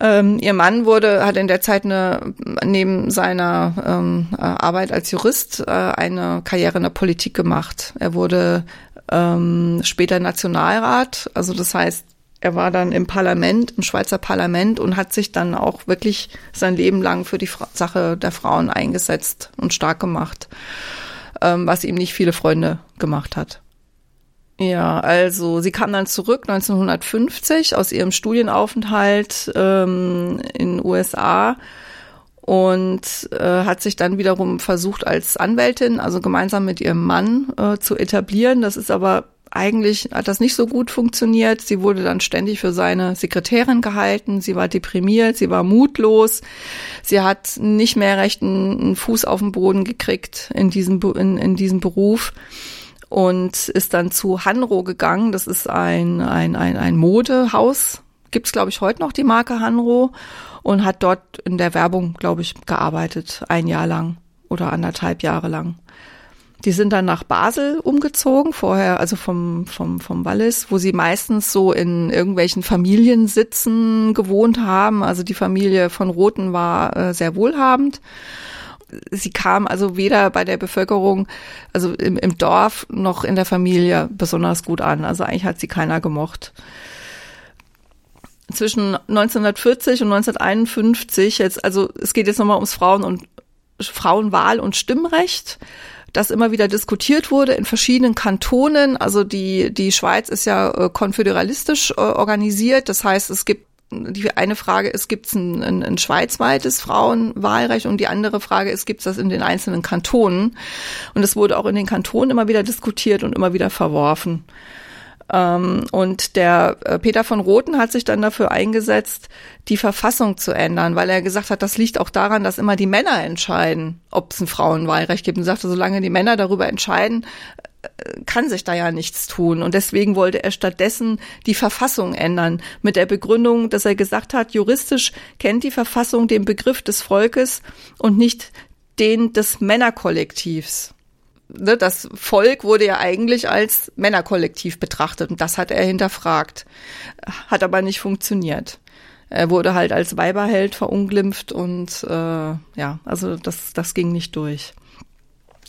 Ähm, ihr Mann wurde, hat in der Zeit eine, neben seiner ähm, Arbeit als Jurist äh, eine Karriere in der Politik gemacht. Er wurde ähm, später Nationalrat, also das heißt, er war dann im Parlament, im Schweizer Parlament und hat sich dann auch wirklich sein Leben lang für die Fra Sache der Frauen eingesetzt und stark gemacht, ähm, was ihm nicht viele Freunde gemacht hat. Ja, also sie kam dann zurück 1950 aus ihrem Studienaufenthalt ähm, in USA und äh, hat sich dann wiederum versucht als Anwältin, also gemeinsam mit ihrem Mann äh, zu etablieren. Das ist aber eigentlich hat das nicht so gut funktioniert. Sie wurde dann ständig für seine Sekretärin gehalten. Sie war deprimiert, sie war mutlos. Sie hat nicht mehr recht einen, Fuß auf den Boden gekriegt in diesem, in, in diesem Beruf und ist dann zu Hanro gegangen. Das ist ein, ein, ein, ein Modehaus. Gibt es, glaube ich, heute noch die Marke Hanro und hat dort in der Werbung, glaube ich, gearbeitet, ein Jahr lang oder anderthalb Jahre lang. Die sind dann nach Basel umgezogen, vorher, also vom, vom, vom Wallis, wo sie meistens so in irgendwelchen Familiensitzen gewohnt haben. Also die Familie von Roten war äh, sehr wohlhabend. Sie kam also weder bei der Bevölkerung, also im, im Dorf, noch in der Familie besonders gut an. Also eigentlich hat sie keiner gemocht zwischen 1940 und 1951 jetzt, also es geht jetzt nochmal ums Frauen und Frauenwahl und Stimmrecht, das immer wieder diskutiert wurde in verschiedenen Kantonen. Also die, die Schweiz ist ja äh, konföderalistisch äh, organisiert. Das heißt, es gibt die eine Frage ist, gibt es ein, ein, ein schweizweites Frauenwahlrecht und die andere Frage ist, gibt es das in den einzelnen Kantonen? Und es wurde auch in den Kantonen immer wieder diskutiert und immer wieder verworfen. Ähm, und der äh, Peter von Rothen hat sich dann dafür eingesetzt, die Verfassung zu ändern, weil er gesagt hat, das liegt auch daran, dass immer die Männer entscheiden, ob es ein Frauenwahlrecht gibt. Und sagte, solange die Männer darüber entscheiden, äh, kann sich da ja nichts tun. Und deswegen wollte er stattdessen die Verfassung ändern. Mit der Begründung, dass er gesagt hat, juristisch kennt die Verfassung den Begriff des Volkes und nicht den des Männerkollektivs ne, das Volk wurde ja eigentlich als Männerkollektiv betrachtet und das hat er hinterfragt. Hat aber nicht funktioniert. Er wurde halt als Weiberheld verunglimpft und äh, ja, also das, das ging nicht durch.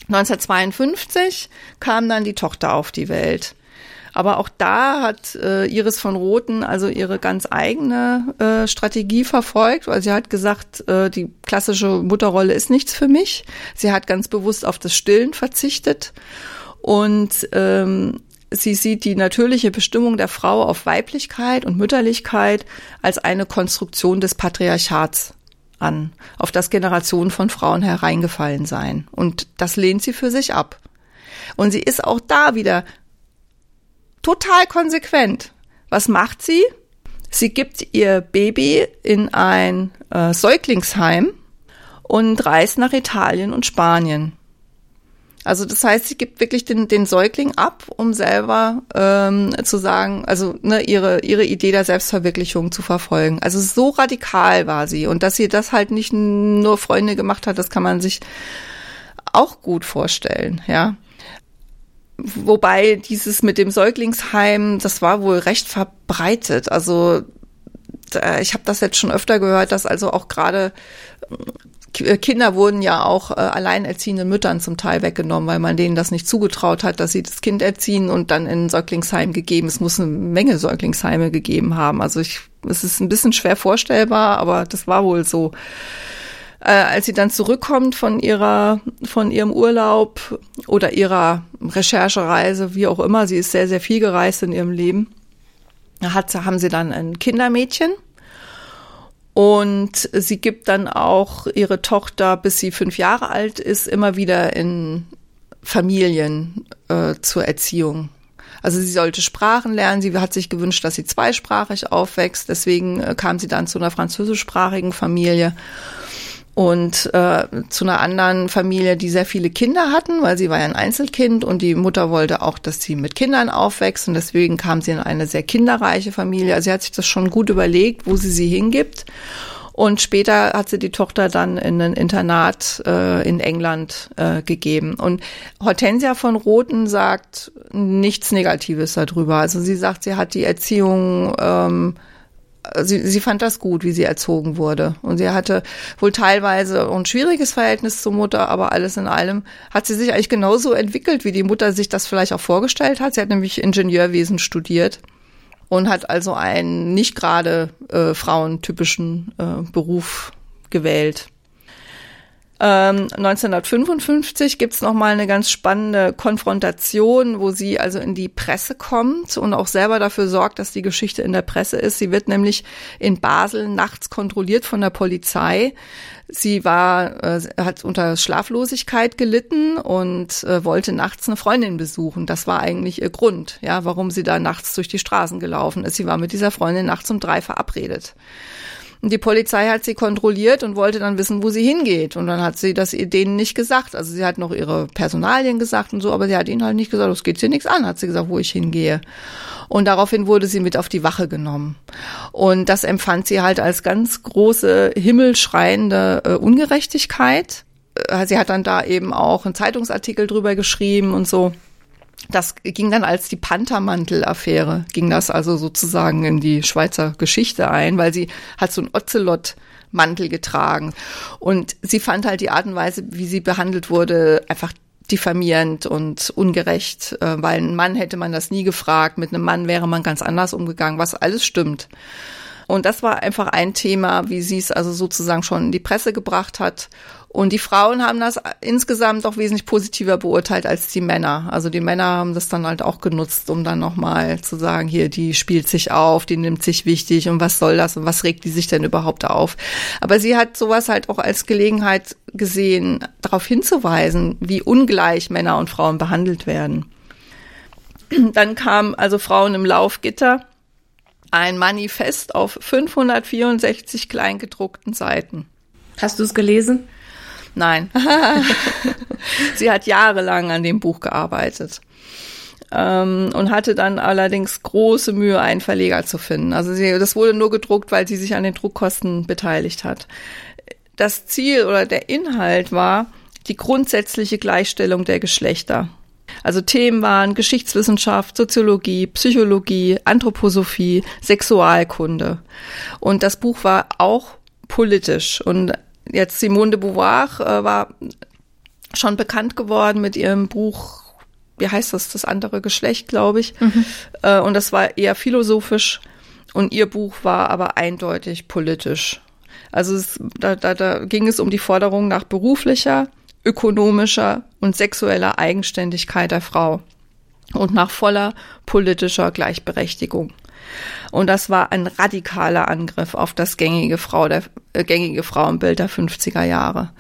1952 kam dann die Tochter auf die Welt. Aber auch da hat äh, Iris von Roten also ihre ganz eigene äh, Strategie verfolgt, weil sie hat gesagt, äh, die klassische Mutterrolle ist nichts für mich. Sie hat ganz bewusst auf das Stillen verzichtet und ähm, sie sieht die natürliche Bestimmung der Frau auf Weiblichkeit und Mütterlichkeit als eine Konstruktion des Patriarchats an, auf das Generationen von Frauen hereingefallen seien. Und das lehnt sie für sich ab. Und sie ist auch da wieder total konsequent. Was macht sie? Sie gibt ihr Baby in ein äh, Säuglingsheim und reist nach Italien und Spanien. Also das heißt, sie gibt wirklich den, den Säugling ab, um selber ähm, zu sagen, also ne, ihre, ihre Idee der Selbstverwirklichung zu verfolgen. Also so radikal war sie. Und dass sie das halt nicht nur Freunde gemacht hat, das kann man sich auch gut vorstellen, ja. Wobei dieses mit dem Säuglingsheim, das war wohl recht verbreitet. Also ich habe das jetzt schon öfter gehört, dass also auch gerade äh, Kinder wurden ja auch äh, alleinerziehenden Müttern zum Teil weggenommen, weil man denen das nicht zugetraut hat, dass sie das Kind erziehen und dann in ein Säuglingsheim gegeben. Es muss eine Menge Säuglingsheime gegeben haben. Also ich, es ist ein bisschen schwer vorstellbar, aber das war wohl so äh, als sie dann zurückkommt von ihrer, von ihrem Urlaub oder ihrer Recherchereise, wie auch immer, sie ist sehr, sehr viel gereist in ihrem Leben, hat, haben sie dann ein Kindermädchen. Und sie gibt dann auch ihre Tochter, bis sie fünf Jahre alt ist, immer wieder in Familien äh, zur Erziehung. Also sie sollte Sprachen lernen. Sie hat sich gewünscht, dass sie zweisprachig aufwächst. Deswegen äh, kam sie dann zu einer französischsprachigen Familie und äh, zu einer anderen Familie, die sehr viele Kinder hatten, weil sie war ja ein Einzelkind und die Mutter wollte auch, dass sie mit Kindern aufwächst und deswegen kam sie in eine sehr kinderreiche Familie. Also sie hat sich das schon gut überlegt, wo sie sie hingibt. Und später hat sie die Tochter dann in ein Internat äh, in England äh, gegeben. Und Hortensia von Roten sagt nichts Negatives darüber. Also sie sagt, sie hat die Erziehung ähm, sie, sie fand das gut, wie sie erzogen wurde. Und sie hatte wohl teilweise ein schwieriges Verhältnis zur Mutter, aber alles in allem hat sie sich eigentlich genauso entwickelt, wie die Mutter sich das vielleicht auch vorgestellt hat. Sie hat nämlich Ingenieurwesen studiert und hat also einen nicht gerade äh, frauentypischen äh, Beruf gewählt. Ähm, 1955 gibt's noch mal eine ganz spannende Konfrontation, wo sie also in die Presse kommt und auch selber dafür sorgt, dass die Geschichte in der Presse ist. Sie wird nämlich in Basel nachts kontrolliert von der Polizei. Sie war, äh, hat unter Schlaflosigkeit gelitten und äh, wollte nachts eine Freundin besuchen. Das war eigentlich ihr Grund, ja, warum sie da nachts durch die Straßen gelaufen ist. Sie war mit dieser Freundin nachts um drei verabredet. Und die Polizei hat sie kontrolliert und wollte dann wissen, wo sie hingeht. Und dann hat sie das denen nicht gesagt. Also sie hat noch ihre Personalien gesagt und so, aber sie hat ihnen halt nicht gesagt, es geht sie nichts an, hat sie gesagt, wo ich hingehe. Und daraufhin wurde sie mit auf die Wache genommen. Und das empfand sie halt als ganz große, himmelschreiende äh, Ungerechtigkeit äh, sie hat dann da eben auch einen Zeitungsartikel drüber geschrieben und so. Das ging dann als die Panthermantel-Affäre, ging das also sozusagen in die Schweizer Geschichte ein, weil sie hat so ein Ocelot-Mantel getragen. Und sie fand halt die Art und Weise, wie sie behandelt wurde, einfach diffamierend und ungerecht, äh, weil ein Mann hätte man das nie gefragt, mit einem Mann wäre man ganz anders umgegangen, was alles stimmt. Und das war einfach ein Thema, wie sie es also sozusagen schon in die Presse gebracht hat. Und die Frauen haben das insgesamt auch wesentlich positiver beurteilt als die Männer. Also die Männer haben das dann halt auch genutzt, um dann nochmal zu sagen, hier, die spielt sich auf, die nimmt sich wichtig und was soll das und was regt die sich denn überhaupt auf? Aber sie hat sowas halt auch als Gelegenheit gesehen, darauf hinzuweisen, wie ungleich Männer und Frauen behandelt werden. Dann kam also Frauen im Laufgitter ein Manifest auf 564 kleingedruckten Seiten. Hast du es gelesen? Nein. *laughs* Sie hat jahrelang an dem Buch gearbeitet. Ähm, und hatte dann allerdings große Mühe, einen Verleger zu finden. Also sie, das wurde nur gedruckt, weil sie sich an den Druckkosten beteiligt hat. Das Ziel oder der Inhalt war die grundsätzliche Gleichstellung der Geschlechter. Also Themen waren Geschichtswissenschaft, Soziologie, Psychologie, Anthroposophie, Sexualkunde. Und das Buch war auch politisch. Und jetzt Simone de Beauvoir äh, war schon bekannt geworden mit ihrem Buch, wie heißt das, das andere Geschlecht, glaube ich. Mhm. Äh, und das war eher philosophisch. Und ihr Buch war aber eindeutig politisch. Also es, da, da, da ging es um die Forderung nach beruflicher, ökonomischer und sexueller Eigenständigkeit der Frau und nach voller politischer Gleichberechtigung. Und das war ein radikaler Angriff auf das gängige, Frau der, äh, gängige Frauenbild der 50er Jahre.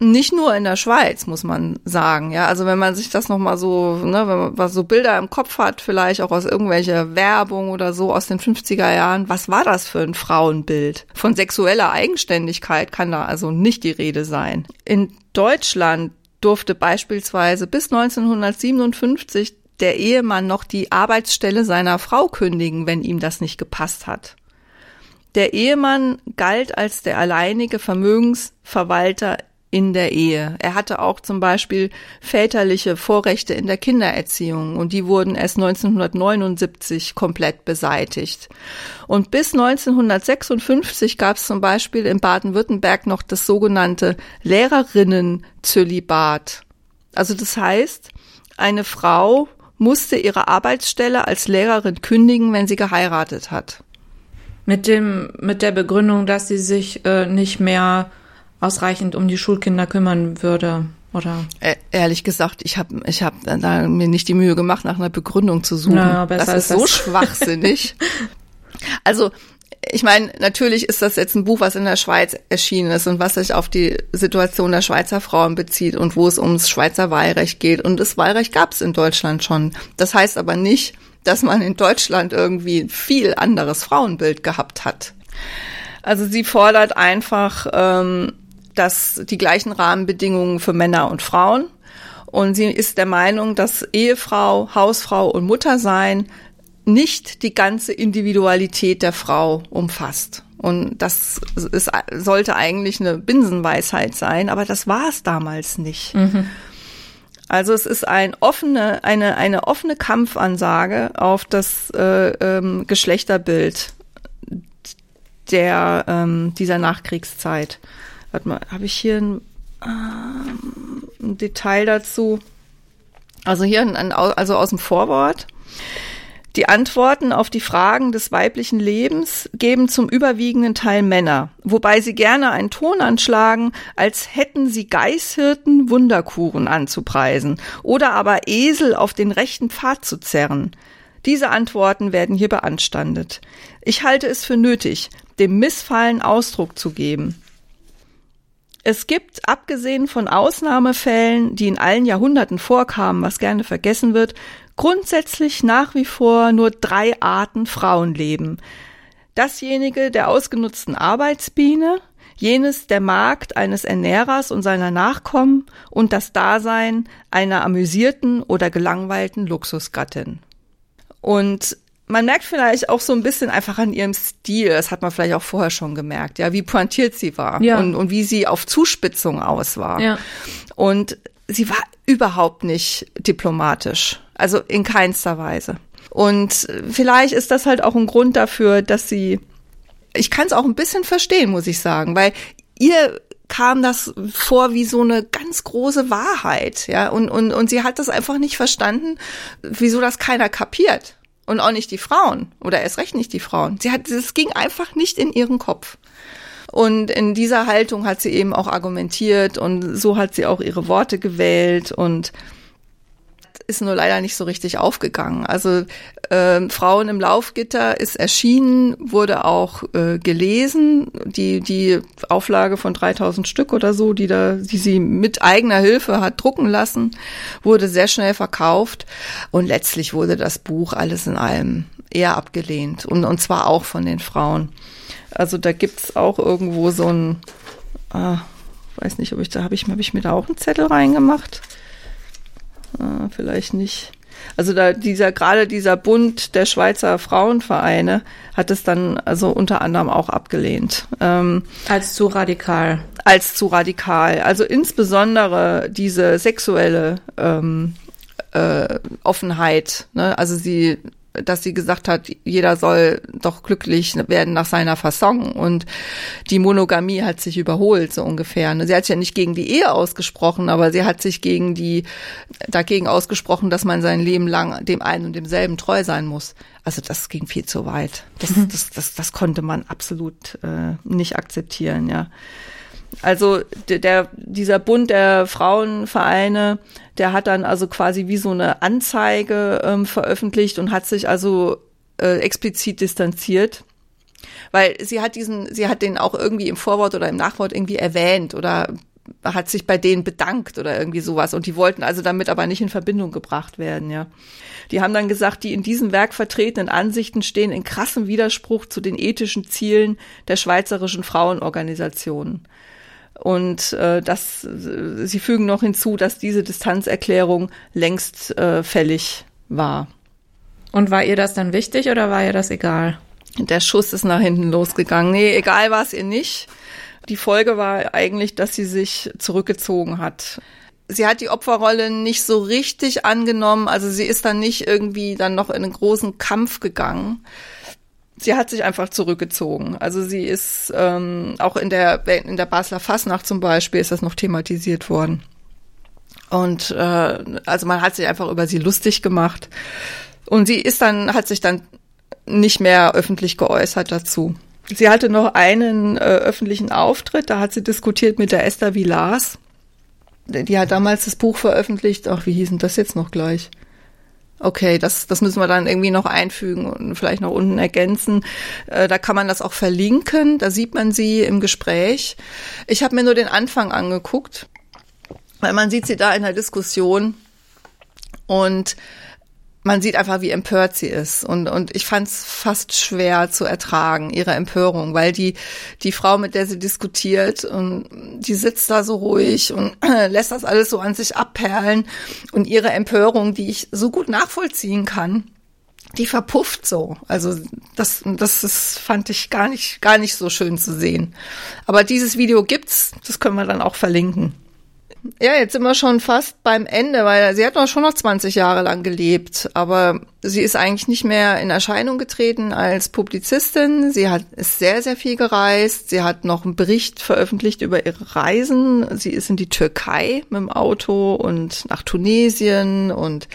Nicht nur in der Schweiz, muss man sagen. Ja, also wenn man sich das nochmal so, ne, wenn man so Bilder im Kopf hat, vielleicht auch aus irgendwelcher Werbung oder so aus den 50er Jahren, was war das für ein Frauenbild? Von sexueller Eigenständigkeit kann da also nicht die Rede sein. In Deutschland durfte beispielsweise bis 1957 der Ehemann noch die Arbeitsstelle seiner Frau kündigen, wenn ihm das nicht gepasst hat. Der Ehemann galt als der alleinige Vermögensverwalter in der Ehe. Er hatte auch zum Beispiel väterliche Vorrechte in der Kindererziehung und die wurden erst 1979 komplett beseitigt. Und bis 1956 gab es zum Beispiel in Baden-Württemberg noch das sogenannte Lehrerinnenzölibat. Also das heißt, eine Frau musste ihre Arbeitsstelle als Lehrerin kündigen, wenn sie geheiratet hat. Mit dem, mit der Begründung, dass sie sich äh, nicht mehr ausreichend um die Schulkinder kümmern würde, oder? E ehrlich gesagt, ich habe ich hab da mir nicht die Mühe gemacht, nach einer Begründung zu suchen. Naja, das ist so schwachsinnig. *laughs* also ich meine, natürlich ist das jetzt ein Buch, was in der Schweiz erschienen ist und was sich auf die Situation der Schweizer Frauen bezieht und wo es ums Schweizer Wahlrecht geht. Und das Wahlrecht gab es in Deutschland schon. Das heißt aber nicht, dass man in Deutschland irgendwie ein viel anderes Frauenbild gehabt hat. Also sie fordert einfach ähm, dass die gleichen Rahmenbedingungen für Männer und Frauen. Und sie ist der Meinung, dass Ehefrau, Hausfrau und Muttersein nicht die ganze Individualität der Frau umfasst. Und das ist, sollte eigentlich eine Binsenweisheit sein, aber das war es damals nicht. Mhm. Also es ist ein offene, eine, eine offene Kampfansage auf das äh, ähm, Geschlechterbild der, ähm, dieser Nachkriegszeit. Warte mal, habe ich hier ein, ähm, ein, Detail dazu? Also hier, ein, also aus dem Vorwort. Die Antworten auf die Fragen des weiblichen Lebens geben zum überwiegenden Teil Männer, wobei sie gerne einen Ton anschlagen, als hätten sie Geißhirten Wunderkuren anzupreisen oder aber Esel auf den rechten Pfad zu zerren. Diese Antworten werden hier beanstandet. Ich halte es für nötig, dem Missfallen Ausdruck zu geben. Es gibt, abgesehen von Ausnahmefällen, die in allen Jahrhunderten vorkamen, was gerne vergessen wird, grundsätzlich nach wie vor nur drei Arten Frauenleben. Dasjenige der ausgenutzten Arbeitsbiene, jenes der Magd eines Ernährers und seiner Nachkommen und das Dasein einer amüsierten oder gelangweilten Luxusgattin. Und man merkt vielleicht auch so ein bisschen einfach an ihrem Stil, das hat man vielleicht auch vorher schon gemerkt, ja, wie pointiert sie war Ja. und, und wie sie auf Zuspitzung aus war. Ja. Und sie war überhaupt nicht diplomatisch, also in keinster Weise. Und vielleicht ist das halt auch ein Grund dafür, dass sie, ich kann es auch ein bisschen verstehen, muss ich sagen, weil ihr kam das vor wie so eine ganz große Wahrheit, ja, und, und, und sie hat das einfach nicht verstanden, wieso das keiner kapiert. Und auch nicht die Frauen, oder erst recht nicht die Frauen. Sie hat, es ging einfach nicht in ihren Kopf. Und in dieser Haltung hat sie eben auch argumentiert und so hat sie auch ihre Worte gewählt und ist nur leider nicht so richtig aufgegangen. Also ähm, Frauen im Laufgitter ist erschienen, wurde auch äh, gelesen. Die die Auflage von 3000 Stück oder so, die da, die sie mit eigener Hilfe hat drucken lassen, wurde sehr schnell verkauft und letztlich wurde das Buch alles in allem eher abgelehnt und und zwar auch von den Frauen. Also da gibt's auch irgendwo so ein, ah, weiß nicht, ob ich da habe ich, habe ich mir da auch einen Zettel reingemacht. Ah, vielleicht nicht. Also da dieser gerade dieser Bund der Schweizer Frauenvereine hat es dann also unter anderem auch abgelehnt ähm, Als zu radikal. als zu radikal. Also insbesondere diese sexuelle ähm, äh, Offenheit. Ne? Also sie dass sie gesagt hat, jeder soll doch glücklich werden nach seiner Fasson und die Monogamie hat sich überholt, so ungefähr. ne? Sie hat sich ja nicht gegen die Ehe ausgesprochen, aber sie hat sich gegen die, dagegen ausgesprochen, dass man sein Leben lang dem einen und demselben treu sein muss. Also das ging viel zu weit. Das, das, das, das konnte man absolut äh, nicht akzeptieren, ja. Also der, dieser Bund der Frauenvereine, der hat dann also quasi wie so eine Anzeige ähm, veröffentlicht und hat sich also äh, explizit distanziert, weil sie hat diesen, sie hat den auch irgendwie im Vorwort oder im Nachwort irgendwie erwähnt oder hat sich bei denen bedankt oder irgendwie sowas und die wollten also damit aber nicht in Verbindung gebracht werden, ja. Die haben dann gesagt, die in diesem Werk vertretenen Ansichten stehen in krassem Widerspruch zu den ethischen Zielen der schweizerischen Frauenorganisationen. Und äh, das, sie fügen noch hinzu, dass diese Distanzerklärung längst äh, fällig war. Und war ihr das dann wichtig oder war ihr das egal? Der Schuss ist nach hinten losgegangen. Nee, egal war es ihr nicht. Die Folge war eigentlich, dass sie sich zurückgezogen hat. Sie hat die Opferrolle nicht so richtig angenommen, also sie ist dann nicht irgendwie dann noch in einen großen Kampf gegangen. Sie hat sich einfach zurückgezogen. Also sie ist ähm, auch in der in der Basler Fasnacht zum Beispiel ist das noch thematisiert worden. Und äh, also man hat sich einfach über sie lustig gemacht. Und sie ist dann hat sich dann nicht mehr öffentlich geäußert dazu. Sie hatte noch einen äh, öffentlichen Auftritt, da hat sie diskutiert mit der Esther Villars. Die hat damals das Buch veröffentlicht. Ach, wie hieß denn das jetzt noch gleich? Okay, das, das müssen wir dann irgendwie noch einfügen und vielleicht noch unten ergänzen. Äh, da kann man das auch verlinken. Da sieht man sie im Gespräch. Ich habe mir nur den Anfang angeguckt, weil man sieht sie da in der Diskussion und man sieht einfach, wie empört sie ist. Und, und ich fand es fast schwer zu ertragen, ihre Empörung, weil die, die Frau, mit der sie diskutiert, und die sitzt da so ruhig und *clears throat* lässt das alles so an sich abperlen. Und ihre Empörung, die ich so gut nachvollziehen kann, die verpufft so. Also das, das ist, fand ich gar nicht, gar nicht so schön zu sehen. Aber dieses Video gibt's, das können wir dann auch verlinken. Ja, jetzt sind wir schon fast beim Ende, weil sie hat noch schon noch 20 Jahre lang gelebt, aber sie ist eigentlich nicht mehr in Erscheinung getreten als Publizistin. Sie hat ist sehr, sehr viel gereist. Sie hat noch einen Bericht veröffentlicht über ihre Reisen. Sie ist in die Türkei mit dem Auto und nach Tunesien und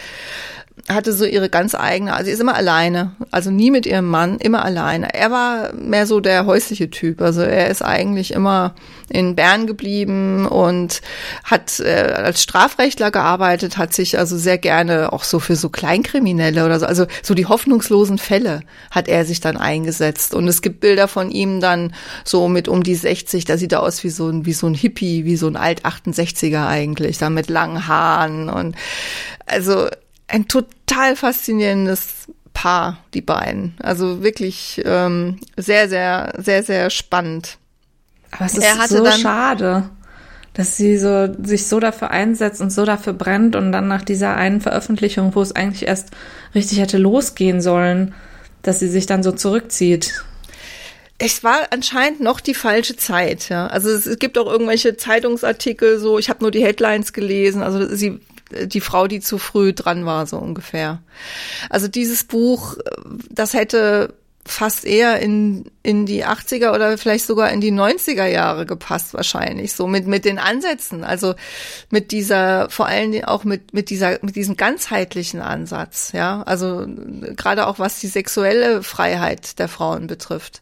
hatte so ihre ganz eigene, also sie ist immer alleine, also nie mit ihrem Mann, immer alleine. Er war mehr so der häusliche Typ, also er ist eigentlich immer in Bern geblieben und hat äh, als Strafrechtler gearbeitet, hat sich also sehr gerne auch so für so Kleinkriminelle oder so, also so die hoffnungslosen Fälle hat er sich dann eingesetzt und es gibt Bilder von ihm dann so mit um die 60, da sieht er aus wie so ein wie so ein Hippie, wie so ein alt 68er eigentlich, da mit langen Haaren und also ein total faszinierendes Paar, die beiden. Also wirklich ähm, sehr, sehr, sehr, sehr spannend. Aber es ist so schade, dass sie so sich so dafür einsetzt und so dafür brennt und dann nach dieser einen Veröffentlichung, wo es eigentlich erst richtig hätte losgehen sollen, dass sie sich dann so zurückzieht? es war anscheinend noch die falsche Zeit, ja. Also es, es gibt auch irgendwelche Zeitungsartikel, so ich habe nur die Headlines gelesen. Also sie, die Frau, die zu früh dran war, so ungefähr. Also dieses Buch, das hätte fast eher in, in die 80er oder vielleicht sogar in die 90er Jahre gepasst wahrscheinlich, so mit, mit den Ansätzen, also mit dieser, vor allen Dingen auch mit, mit dieser, mit diesem ganzheitlichen Ansatz, ja, also gerade auch was die sexuelle Freiheit der Frauen betrifft.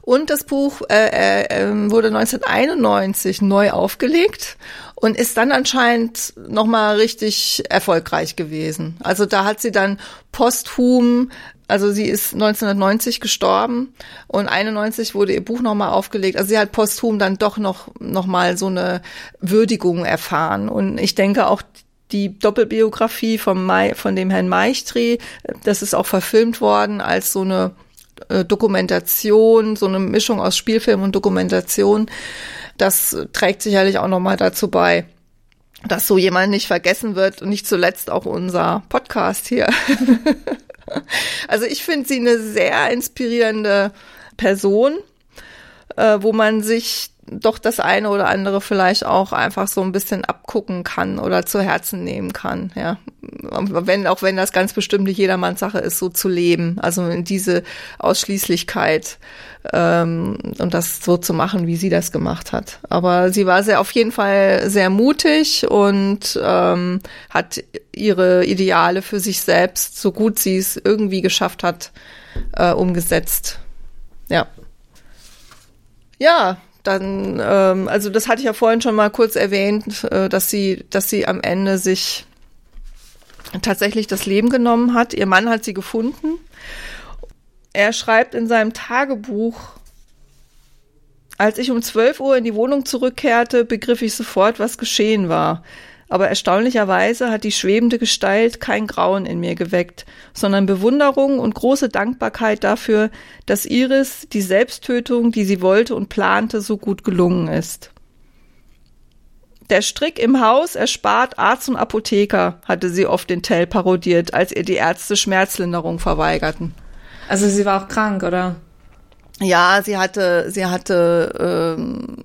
Und das Buch äh, äh, wurde 1991 neu aufgelegt und ist dann anscheinend nochmal richtig erfolgreich gewesen. Also da hat sie dann posthum also sie ist 1990 gestorben und 91 wurde ihr Buch nochmal aufgelegt. Also sie hat posthum dann doch noch, noch mal so eine Würdigung erfahren. Und ich denke auch die Doppelbiografie vom Mai, von dem Herrn Meichtri, das ist auch verfilmt worden als so eine äh, Dokumentation, so eine Mischung aus Spielfilm und Dokumentation. Das trägt sicherlich auch nochmal dazu bei, dass so jemand nicht vergessen wird und nicht zuletzt auch unser Podcast hier. *laughs* Also ich finde sie eine sehr inspirierende Person, äh, wo man sich doch das eine oder andere vielleicht auch einfach so ein bisschen abgucken kann oder zu Herzen nehmen kann, ja. Wenn, auch wenn das ganz bestimmt nicht jedermanns Sache ist, so zu leben, also in diese Ausschließlichkeit ähm, und das so zu machen, wie sie das gemacht hat. Aber sie war sehr auf jeden Fall sehr mutig und ähm, hat ihre Ideale für sich selbst, so gut sie es irgendwie geschafft hat, äh, umgesetzt. Ja. Ja, dann, ähm, also das hatte ich ja vorhin schon mal kurz erwähnt, äh, dass sie, dass sie am Ende sich tatsächlich das Leben genommen hat. Ihr Mann hat sie gefunden. Er schreibt in seinem Tagebuch, als ich um 12 Uhr in die Wohnung zurückkehrte, begriff ich sofort, was geschehen war aber erstaunlicherweise hat die schwebende Gestalt kein Grauen in mir geweckt, sondern Bewunderung und große Dankbarkeit dafür, dass Iris die Selbsttötung, die sie wollte und plante, so gut gelungen ist. Der Strick im Haus erspart Arzt und Apotheker, hatte sie oft den Tell parodiert, als ihr die Ärzte Schmerzlinderung verweigerten. Also sie war auch krank, oder? Ja, sie hatte, sie hatte ähm,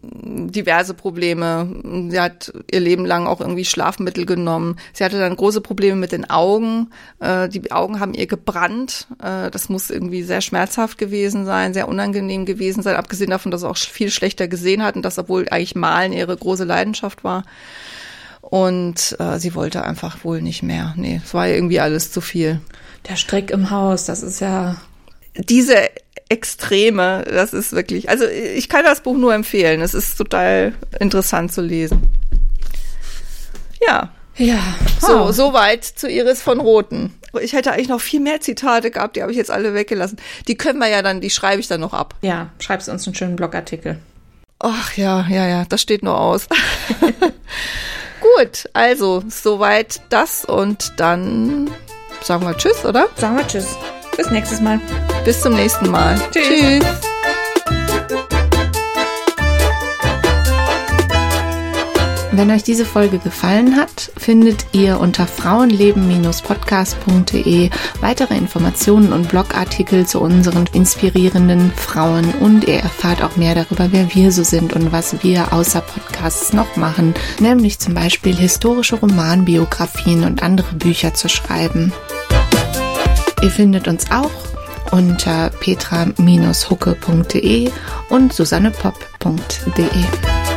diverse Probleme. Sie hat ihr Leben lang auch irgendwie Schlafmittel genommen. Sie hatte dann große Probleme mit den Augen. Äh, die Augen haben ihr gebrannt. Äh, das muss irgendwie sehr schmerzhaft gewesen sein, sehr unangenehm gewesen sein, abgesehen davon, dass sie auch viel schlechter gesehen hat und dass obwohl eigentlich Malen ihre große Leidenschaft war. Und äh, sie wollte einfach wohl nicht mehr. Nee, es war irgendwie alles zu viel. Der Strick im Haus, das ist ja diese Extreme, das ist wirklich, also ich kann das Buch nur empfehlen. Es ist total interessant zu lesen. Ja. Ja. So, oh. soweit zu Iris von Roten. Ich hätte eigentlich noch viel mehr Zitate gehabt, die habe ich jetzt alle weggelassen. Die können wir ja dann, die schreibe ich dann noch ab. Ja, schreibst uns einen schönen Blogartikel. Ach ja, ja, ja, das steht nur aus. *laughs* Gut, also soweit das und dann sagen wir Tschüss, oder? Sagen wir Tschüss. Bis nächstes Mal. Bis zum nächsten Mal. Tschüss. Tschüss. Wenn euch diese Folge gefallen hat, findet ihr unter frauenleben-podcast.de weitere Informationen und Blogartikel zu unseren inspirierenden Frauen und ihr erfahrt auch mehr darüber, wer wir so sind und was wir außer Podcasts noch machen, nämlich zum Beispiel historische Romanbiografien und andere Bücher zu schreiben. Ihr findet uns auch unter petra-hucke.de und susannepopp.de.